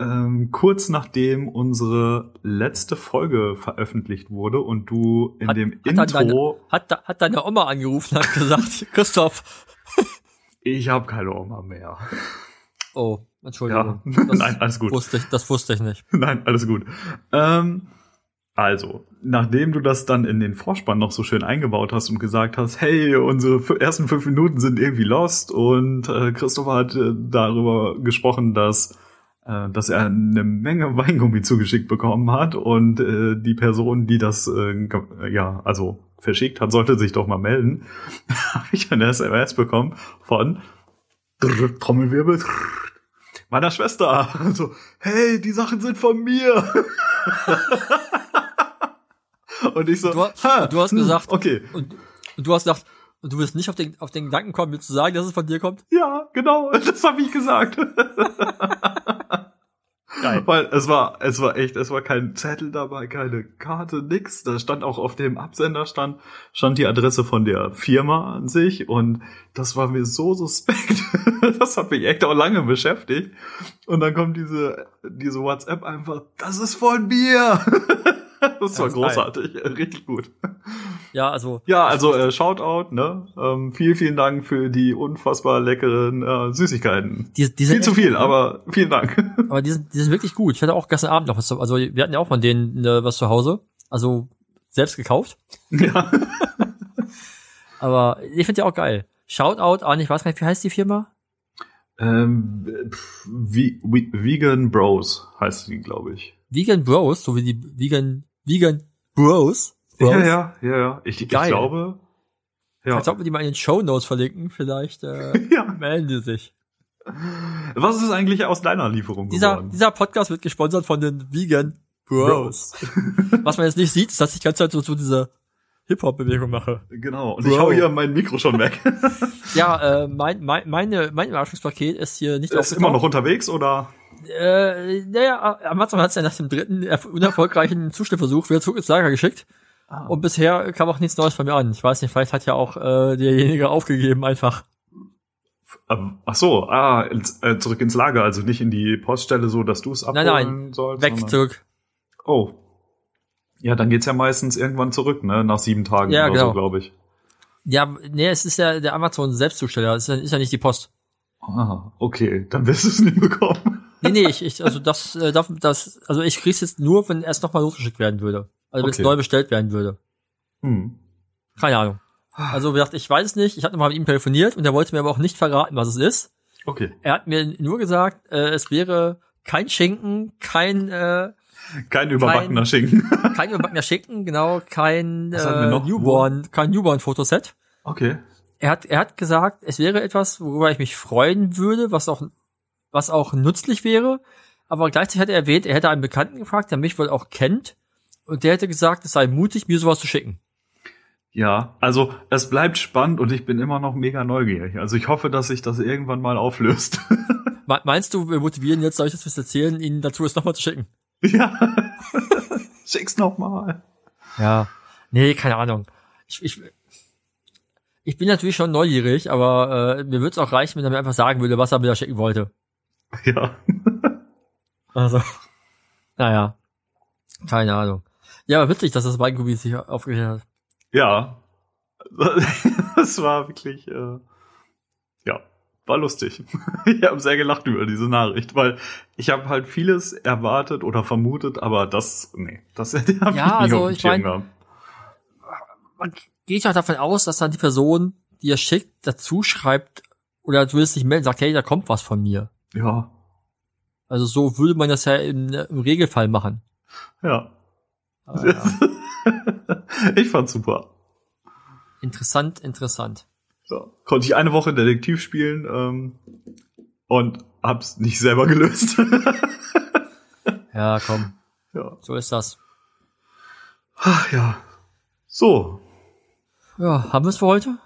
ähm, kurz nachdem unsere letzte Folge veröffentlicht wurde und du in Hat- dem hat dann deine- Intro, Hat, hat deine Oma angerufen und hat gesagt, Christoph, ich habe keine Oma mehr. Oh, Entschuldigung. Ja, Das nein, alles gut. Wusste ich, das wusste ich nicht. Nein, alles gut. Ähm, also, nachdem du das dann in den Vorspann noch so schön eingebaut hast und gesagt hast, hey, unsere ersten fünf Minuten sind irgendwie lost und äh, Christopher hat äh, darüber gesprochen, dass äh, dass er eine Menge Weingummi zugeschickt bekommen hat und äh, die Person, die das äh, ja also verschickt hat, sollte sich doch mal melden. Habe ich eine SMS bekommen von drrr, Trommelwirbel drrr, meiner Schwester. So, hey, die Sachen sind von mir. und ich so, Du, ha, du hast hm, gesagt, okay, und, und du hast gesagt, und du wirst nicht auf den, auf den Gedanken kommen, mir zu sagen, dass es von dir kommt? ja, genau, das habe ich gesagt. Geil. Weil es war, es war echt, es war kein Zettel dabei, keine Karte, nix. Da stand auch auf dem Absender stand, stand die Adresse von der Firma an sich und das war mir so suspekt. das hat mich echt auch lange beschäftigt. Und dann kommt diese, diese WhatsApp einfach, das ist von mir. das war ist geil. großartig, richtig gut. Ja, also, Ja, also äh, Shoutout, ne? Ähm, vielen, vielen Dank für die unfassbar leckeren äh, Süßigkeiten. die, die Viel sind zu echt viel, gut, ne? aber vielen Dank. Aber die sind, die sind wirklich gut. Ich hatte auch gestern Abend noch was zu, also wir hatten ja auch von denen äh, was zu Hause. Also selbst gekauft. ja. Aber ich finde die auch geil. Shoutout an, ich weiß gar nicht, wie heißt die Firma? Ähm, pf, Vi- Vi- Vegan Bros heißt die, glaube ich. Vegan Bros, so wie die Vegan, Vegan Bros. Bros. Ja, ja, ja, ja. Ich, ich glaube. Ja. Als ob wir die mal in den Show Notes verlinken, vielleicht äh, ja. melden die sich. Was ist eigentlich aus deiner Lieferung Dieser, geworden? dieser Podcast wird gesponsert von den Vegan Bros. Was man jetzt nicht sieht, ist, dass ich die ganze Zeit so, so diese Hip-Hop-Bewegung mache. Genau. Und Bro. ich hau hier mein Mikro schon weg. Ja, äh, mein, mein, meine, mein Überraschungspaket ist hier nicht ist immer noch unterwegs oder? Äh, naja, Amazon hat es ja nach dem dritten erf- unerfolgreichen Zustellversuch wieder zurück ins Lager geschickt. Ah. Und bisher kam auch nichts Neues von mir an. Ich weiß nicht, vielleicht hat ja auch äh, derjenige aufgegeben einfach. Ähm, ach so, ah, ins, äh, zurück ins Lager, also nicht in die Poststelle, so dass du es abholen Nein, nein, sollst. Weg sondern- zurück. Oh. Ja, dann geht's ja meistens irgendwann zurück, ne? Nach sieben Tagen Ja, oder genau. so, glaube ich. Ja, nee, es ist ja der Amazon Selbstzusteller, es ist, ja- ist ja nicht die Post. Ah, okay, dann wirst du es nicht bekommen. Nee, nee, ich, ich also das, äh, darf, das, also ich krieg's jetzt nur, wenn erst nochmal losgeschickt werden würde. Also wenn es Okay. neu bestellt werden würde. Hm. Keine Ahnung. Also wie gesagt, ich weiß es nicht. Ich hatte nochmal mit ihm telefoniert und er wollte mir aber auch nicht verraten, was es ist. Okay. Er hat mir nur gesagt, äh, es wäre kein Schinken, kein äh, Kein überbackener Schinken. kein überbackener Schinken, genau, kein äh? Newborn, kein Newborn-Fotoset. Okay. Er hat, er hat gesagt, es wäre etwas, worüber ich mich freuen würde, was auch, was auch nützlich wäre. Aber gleichzeitig hat er erwähnt, er hätte einen Bekannten gefragt, der mich wohl auch kennt. Und der hätte gesagt, es sei mutig, mir sowas zu schicken. Ja, also es bleibt spannend und ich bin immer noch mega neugierig. Also ich hoffe, dass sich das irgendwann mal auflöst. Me- Meinst du, wir motivieren jetzt, soll ich das was erzählen, ihn dazu es nochmal zu schicken? Ja. Schick's nochmal. Ja. Nee, keine Ahnung. Ich, ich, ich bin natürlich schon neugierig, aber äh, mir würde es auch reichen, wenn er mir einfach sagen würde, was er mir da schicken wollte. Ja. Also, naja. Keine Ahnung. Ja, aber witzig, dass das Weingubi sich aufgeklärt hat. Ja. Das war wirklich, äh, ja, war lustig. Ich habe sehr gelacht über diese Nachricht, weil ich habe halt vieles erwartet oder vermutet, aber das, nee, das Ja, ich nicht also auf ich mein- gehabt. Man geht ja davon aus, dass dann die Person, die er schickt, dazu schreibt oder zumindest sich melden, sagt, hey, da kommt was von mir. Ja, Also so würde man das ja im, im Regelfall machen. ja. Aber ja. ich fand's super. Interessant, interessant. Ja. Konnte ich eine Woche Detektiv spielen ähm, und hab's nicht selber gelöst. Ja, komm, ja. so ist das. Ach, ja. So, Ja, haben wir es für heute?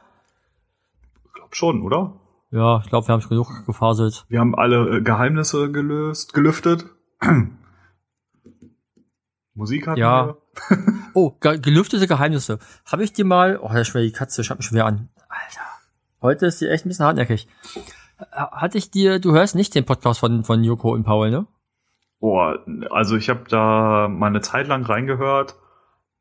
glaub schon, oder? Ja, ich glaube, wir haben schon genug gefaselt. Wir haben alle äh, Geheimnisse gelöst, gelüftet. Musik hatten Ja. wir. Oh, ge gelüftete Geheimnisse. Habe ich dir mal, oh, der schwer die Katze, schaut mich schwer an. Alter. Heute ist die echt ein bisschen hartnäckig. Hatte ich dir, du hörst nicht den Podcast von, von Joko und Paul, ne? Oh, also ich habe da mal eine Zeit lang reingehört,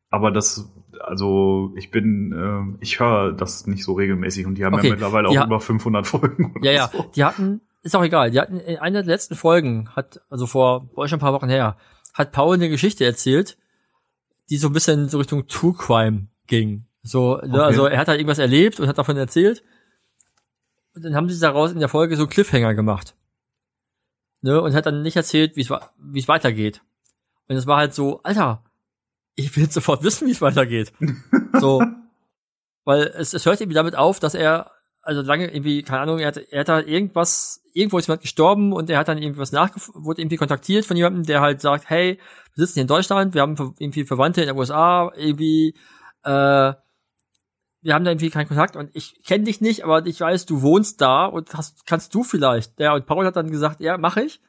aber das, also ich bin, äh, ich höre das nicht so regelmäßig und die haben Okay, ja mittlerweile auch die ha- über 500 Folgen. Oder Ja, ja. So. Die hatten, ist auch egal, die hatten in einer der letzten Folgen, hat, also vor, war schon ein paar Wochen her, hat Paul eine Geschichte erzählt, die so ein bisschen so Richtung True Crime ging. So, ne, Okay. also er hat halt irgendwas erlebt und hat davon erzählt. Und dann haben sie daraus in der Folge so Cliffhanger gemacht. Ne, und hat dann nicht erzählt, wie es weitergeht. Und es war halt so, Alter, ich will jetzt sofort wissen, wie es weitergeht. so. Weil es, es hört irgendwie damit auf, dass er, also lange irgendwie, keine Ahnung, er hat, er hat halt irgendwas, irgendwo ist jemand gestorben und er hat dann irgendwas nachgef wurde irgendwie kontaktiert von jemandem, der halt sagt, hey, wir sitzen hier in Deutschland, wir haben irgendwie Verwandte in den USA, irgendwie, äh, wir haben da irgendwie keinen Kontakt und ich kenne dich nicht, aber ich weiß, du wohnst da und hast, kannst du vielleicht. Ja, und Paul hat dann gesagt, ja, mache ich.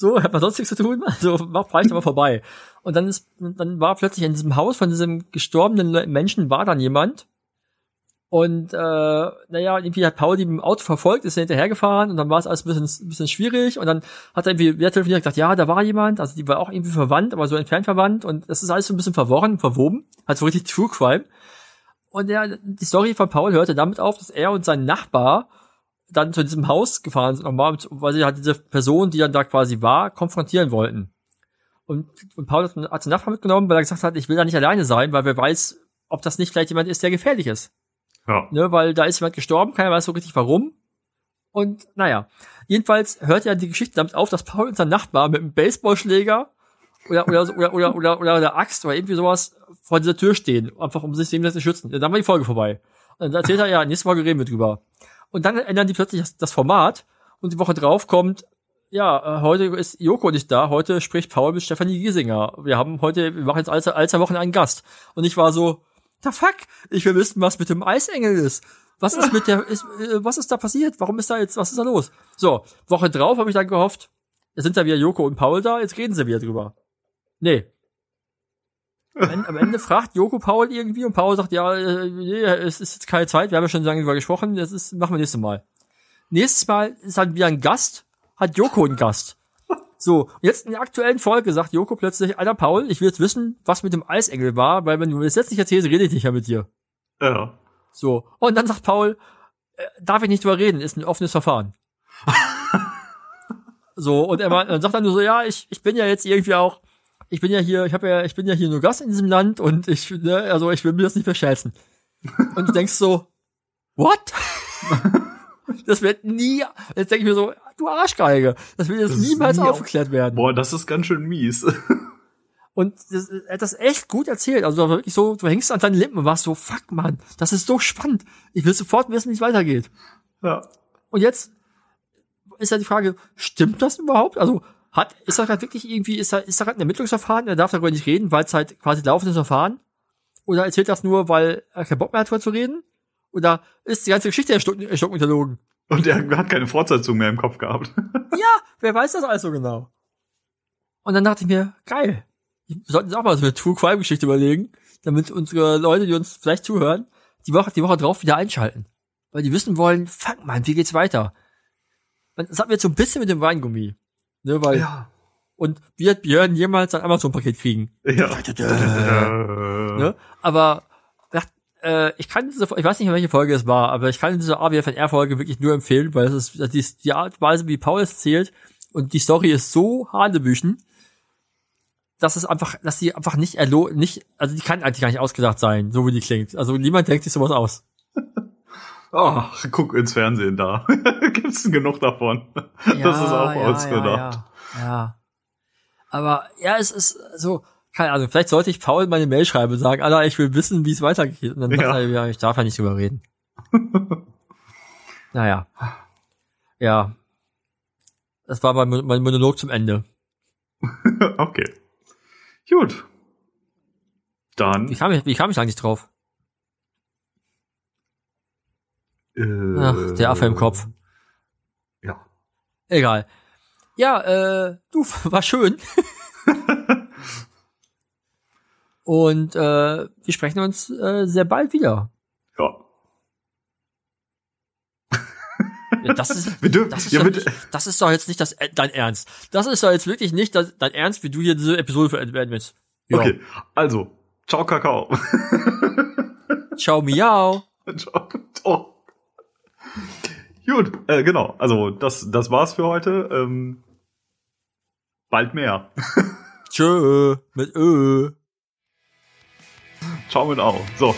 So, hat man sonst nichts zu tun, also mach vielleicht aber vorbei. Und dann ist, dann war plötzlich in diesem Haus von diesem gestorbenen Menschen war dann jemand. Und äh, naja, irgendwie hat Paul die mit dem Auto verfolgt, ist hinterhergefahren und dann war es alles ein bisschen, ein bisschen schwierig und dann hat er irgendwie wer telefoniert und gesagt, ja, da war jemand, also die war auch irgendwie verwandt, aber so entfernt verwandt und das ist alles so ein bisschen verworren, verwoben, halt so richtig True Crime. Und der, die Story von Paul hörte damit auf, dass er und sein Nachbar dann zu diesem Haus gefahren sind, nochmal, weil sie halt diese Person, die dann da quasi war, konfrontieren wollten. Und, und Paul hat, hat den Nachbar mitgenommen, weil er gesagt hat, ich will da nicht alleine sein, weil wer weiß, ob das nicht vielleicht jemand ist, der gefährlich ist. Ja. Ne, weil da ist jemand gestorben, keiner weiß so richtig warum. Und naja, jedenfalls hört ja die Geschichte damit auf, dass Paul und sein Nachbar mit einem Baseballschläger oder, oder, oder, oder, oder, oder der Axt oder irgendwie sowas vor dieser Tür stehen, einfach um sich dem zu schützen. Ja, dann war die Folge vorbei. Und dann erzählt er, ja, nächste Folge reden wir drüber. Und dann ändern die plötzlich das, das Format und die Woche drauf kommt, ja, äh, heute ist Joko nicht da, heute spricht Paul mit Stefanie Giesinger. Wir haben heute, wir machen jetzt alle, alle zwei Wochen einen Gast. Und ich war so, the fuck? Ich will wissen, was mit dem Eisengel ist. Was ist mit der, ist, äh, was ist da passiert? Warum ist da jetzt, was ist da los? So, Woche drauf habe ich dann gehofft, es sind da wieder Joko und Paul da, jetzt reden sie wieder drüber. Nee. Am Ende, am Ende fragt Joko Paul irgendwie und Paul sagt, ja, äh, nee, es ist jetzt keine Zeit, wir haben ja schon lange drüber gesprochen, das ist, machen wir nächstes Mal. Nächstes Mal ist halt wieder ein Gast, hat Joko einen Gast. So, und jetzt in der aktuellen Folge sagt Joko plötzlich, Alter Paul, ich will jetzt wissen, was mit dem Eisengel war, weil wenn du mir das jetzt nicht erzählst, rede ich nicht mehr mit dir. Ja. So. Und dann sagt Paul, äh, darf ich nicht drüber reden, ist ein offenes Verfahren. so, und er meint- dann sagt er nur so, ja, ich, ich bin ja jetzt irgendwie auch, ich bin ja hier, ich habe ja, ich bin ja hier nur Gast in diesem Land und ich, ne, also ich will mir das nicht verscherzen. Und du denkst so, what? das wird nie, jetzt denke ich mir so, du Arschgeige, das wird jetzt Das niemals nie auf- aufgeklärt werden. Boah, das ist ganz schön mies. Und das, er hat das echt gut erzählt. Also wirklich so, du hängst an deinen Lippen und warst so, fuck man, das ist so spannend. Ich will sofort wissen, wie es weitergeht. ja. Und jetzt ist ja die Frage, stimmt das überhaupt? Also hat, ist da gerade wirklich irgendwie, ist da, ist da gerade ein Ermittlungsverfahren, er darf darüber nicht reden, weil es halt quasi laufendes Verfahren? Oder erzählt das nur, weil er keinen Bock mehr hat, darüber zu reden? Oder ist die ganze Geschichte erstunden unterlogen? Und er hat keine Fortsetzung mehr im Kopf gehabt. Ja, wer weiß das alles so genau? Und dann dachte ich mir, geil, wir sollten uns auch mal so eine True Crime Geschichte überlegen, damit unsere Leute, die uns vielleicht zuhören, die Woche, die Woche drauf wieder einschalten. Weil die wissen wollen, fuck man, wie geht's weiter? Das hat mir jetzt so ein bisschen mit dem Weingummi. Ne, weil, Ja. und wird Björn jemals ein Amazon-Paket kriegen? Ja. Ne? Aber äh, ich kann diese, ich weiß nicht, welche Folge es war, aber ich kann diese AWFNR-Folge wirklich nur empfehlen, weil es ist die, die Art und Weise, wie Paul es zählt und die Story ist so hanebüchen, dass es einfach, dass sie einfach nicht erlo nicht, also die kann eigentlich gar nicht ausgedacht sein, so wie die klingt. Also niemand denkt sich sowas aus. Ach, guck ins Fernsehen da. Gibt's denn genug davon? das ist auch ausgedacht. Ja, ja. Aber ja, es ist so, keine Ahnung, vielleicht sollte ich Paul meine Mail schreiben und sagen, Alter, ich will wissen, wie es weitergeht. Und dann sagt Ja. er, ja, ich darf ja nicht drüber reden. naja. Ja. Das war mein, mein Monolog zum Ende. okay. Gut. Dann. Wie kam ich, wie kam ich eigentlich drauf? Äh, Ach, der Affe im Kopf. Ja. Egal. Ja, äh, du, war schön. Und äh, wir sprechen uns äh, sehr bald wieder. Ja. Ja, Das ist, Wir dürfen, das ist, ja, doch, mit, nicht, das ist doch jetzt nicht das, äh, dein Ernst. Das ist doch jetzt wirklich nicht das, dein Ernst, wie du hier diese Episode beenden willst. Ja. okay. Also, ciao, Kakao. Ciao, miau. ciao. ciao. Gut, äh, genau. Also, das, das war's für heute. Ähm, bald mehr. Tschö. Mit Ö. Ciao mit Au. So,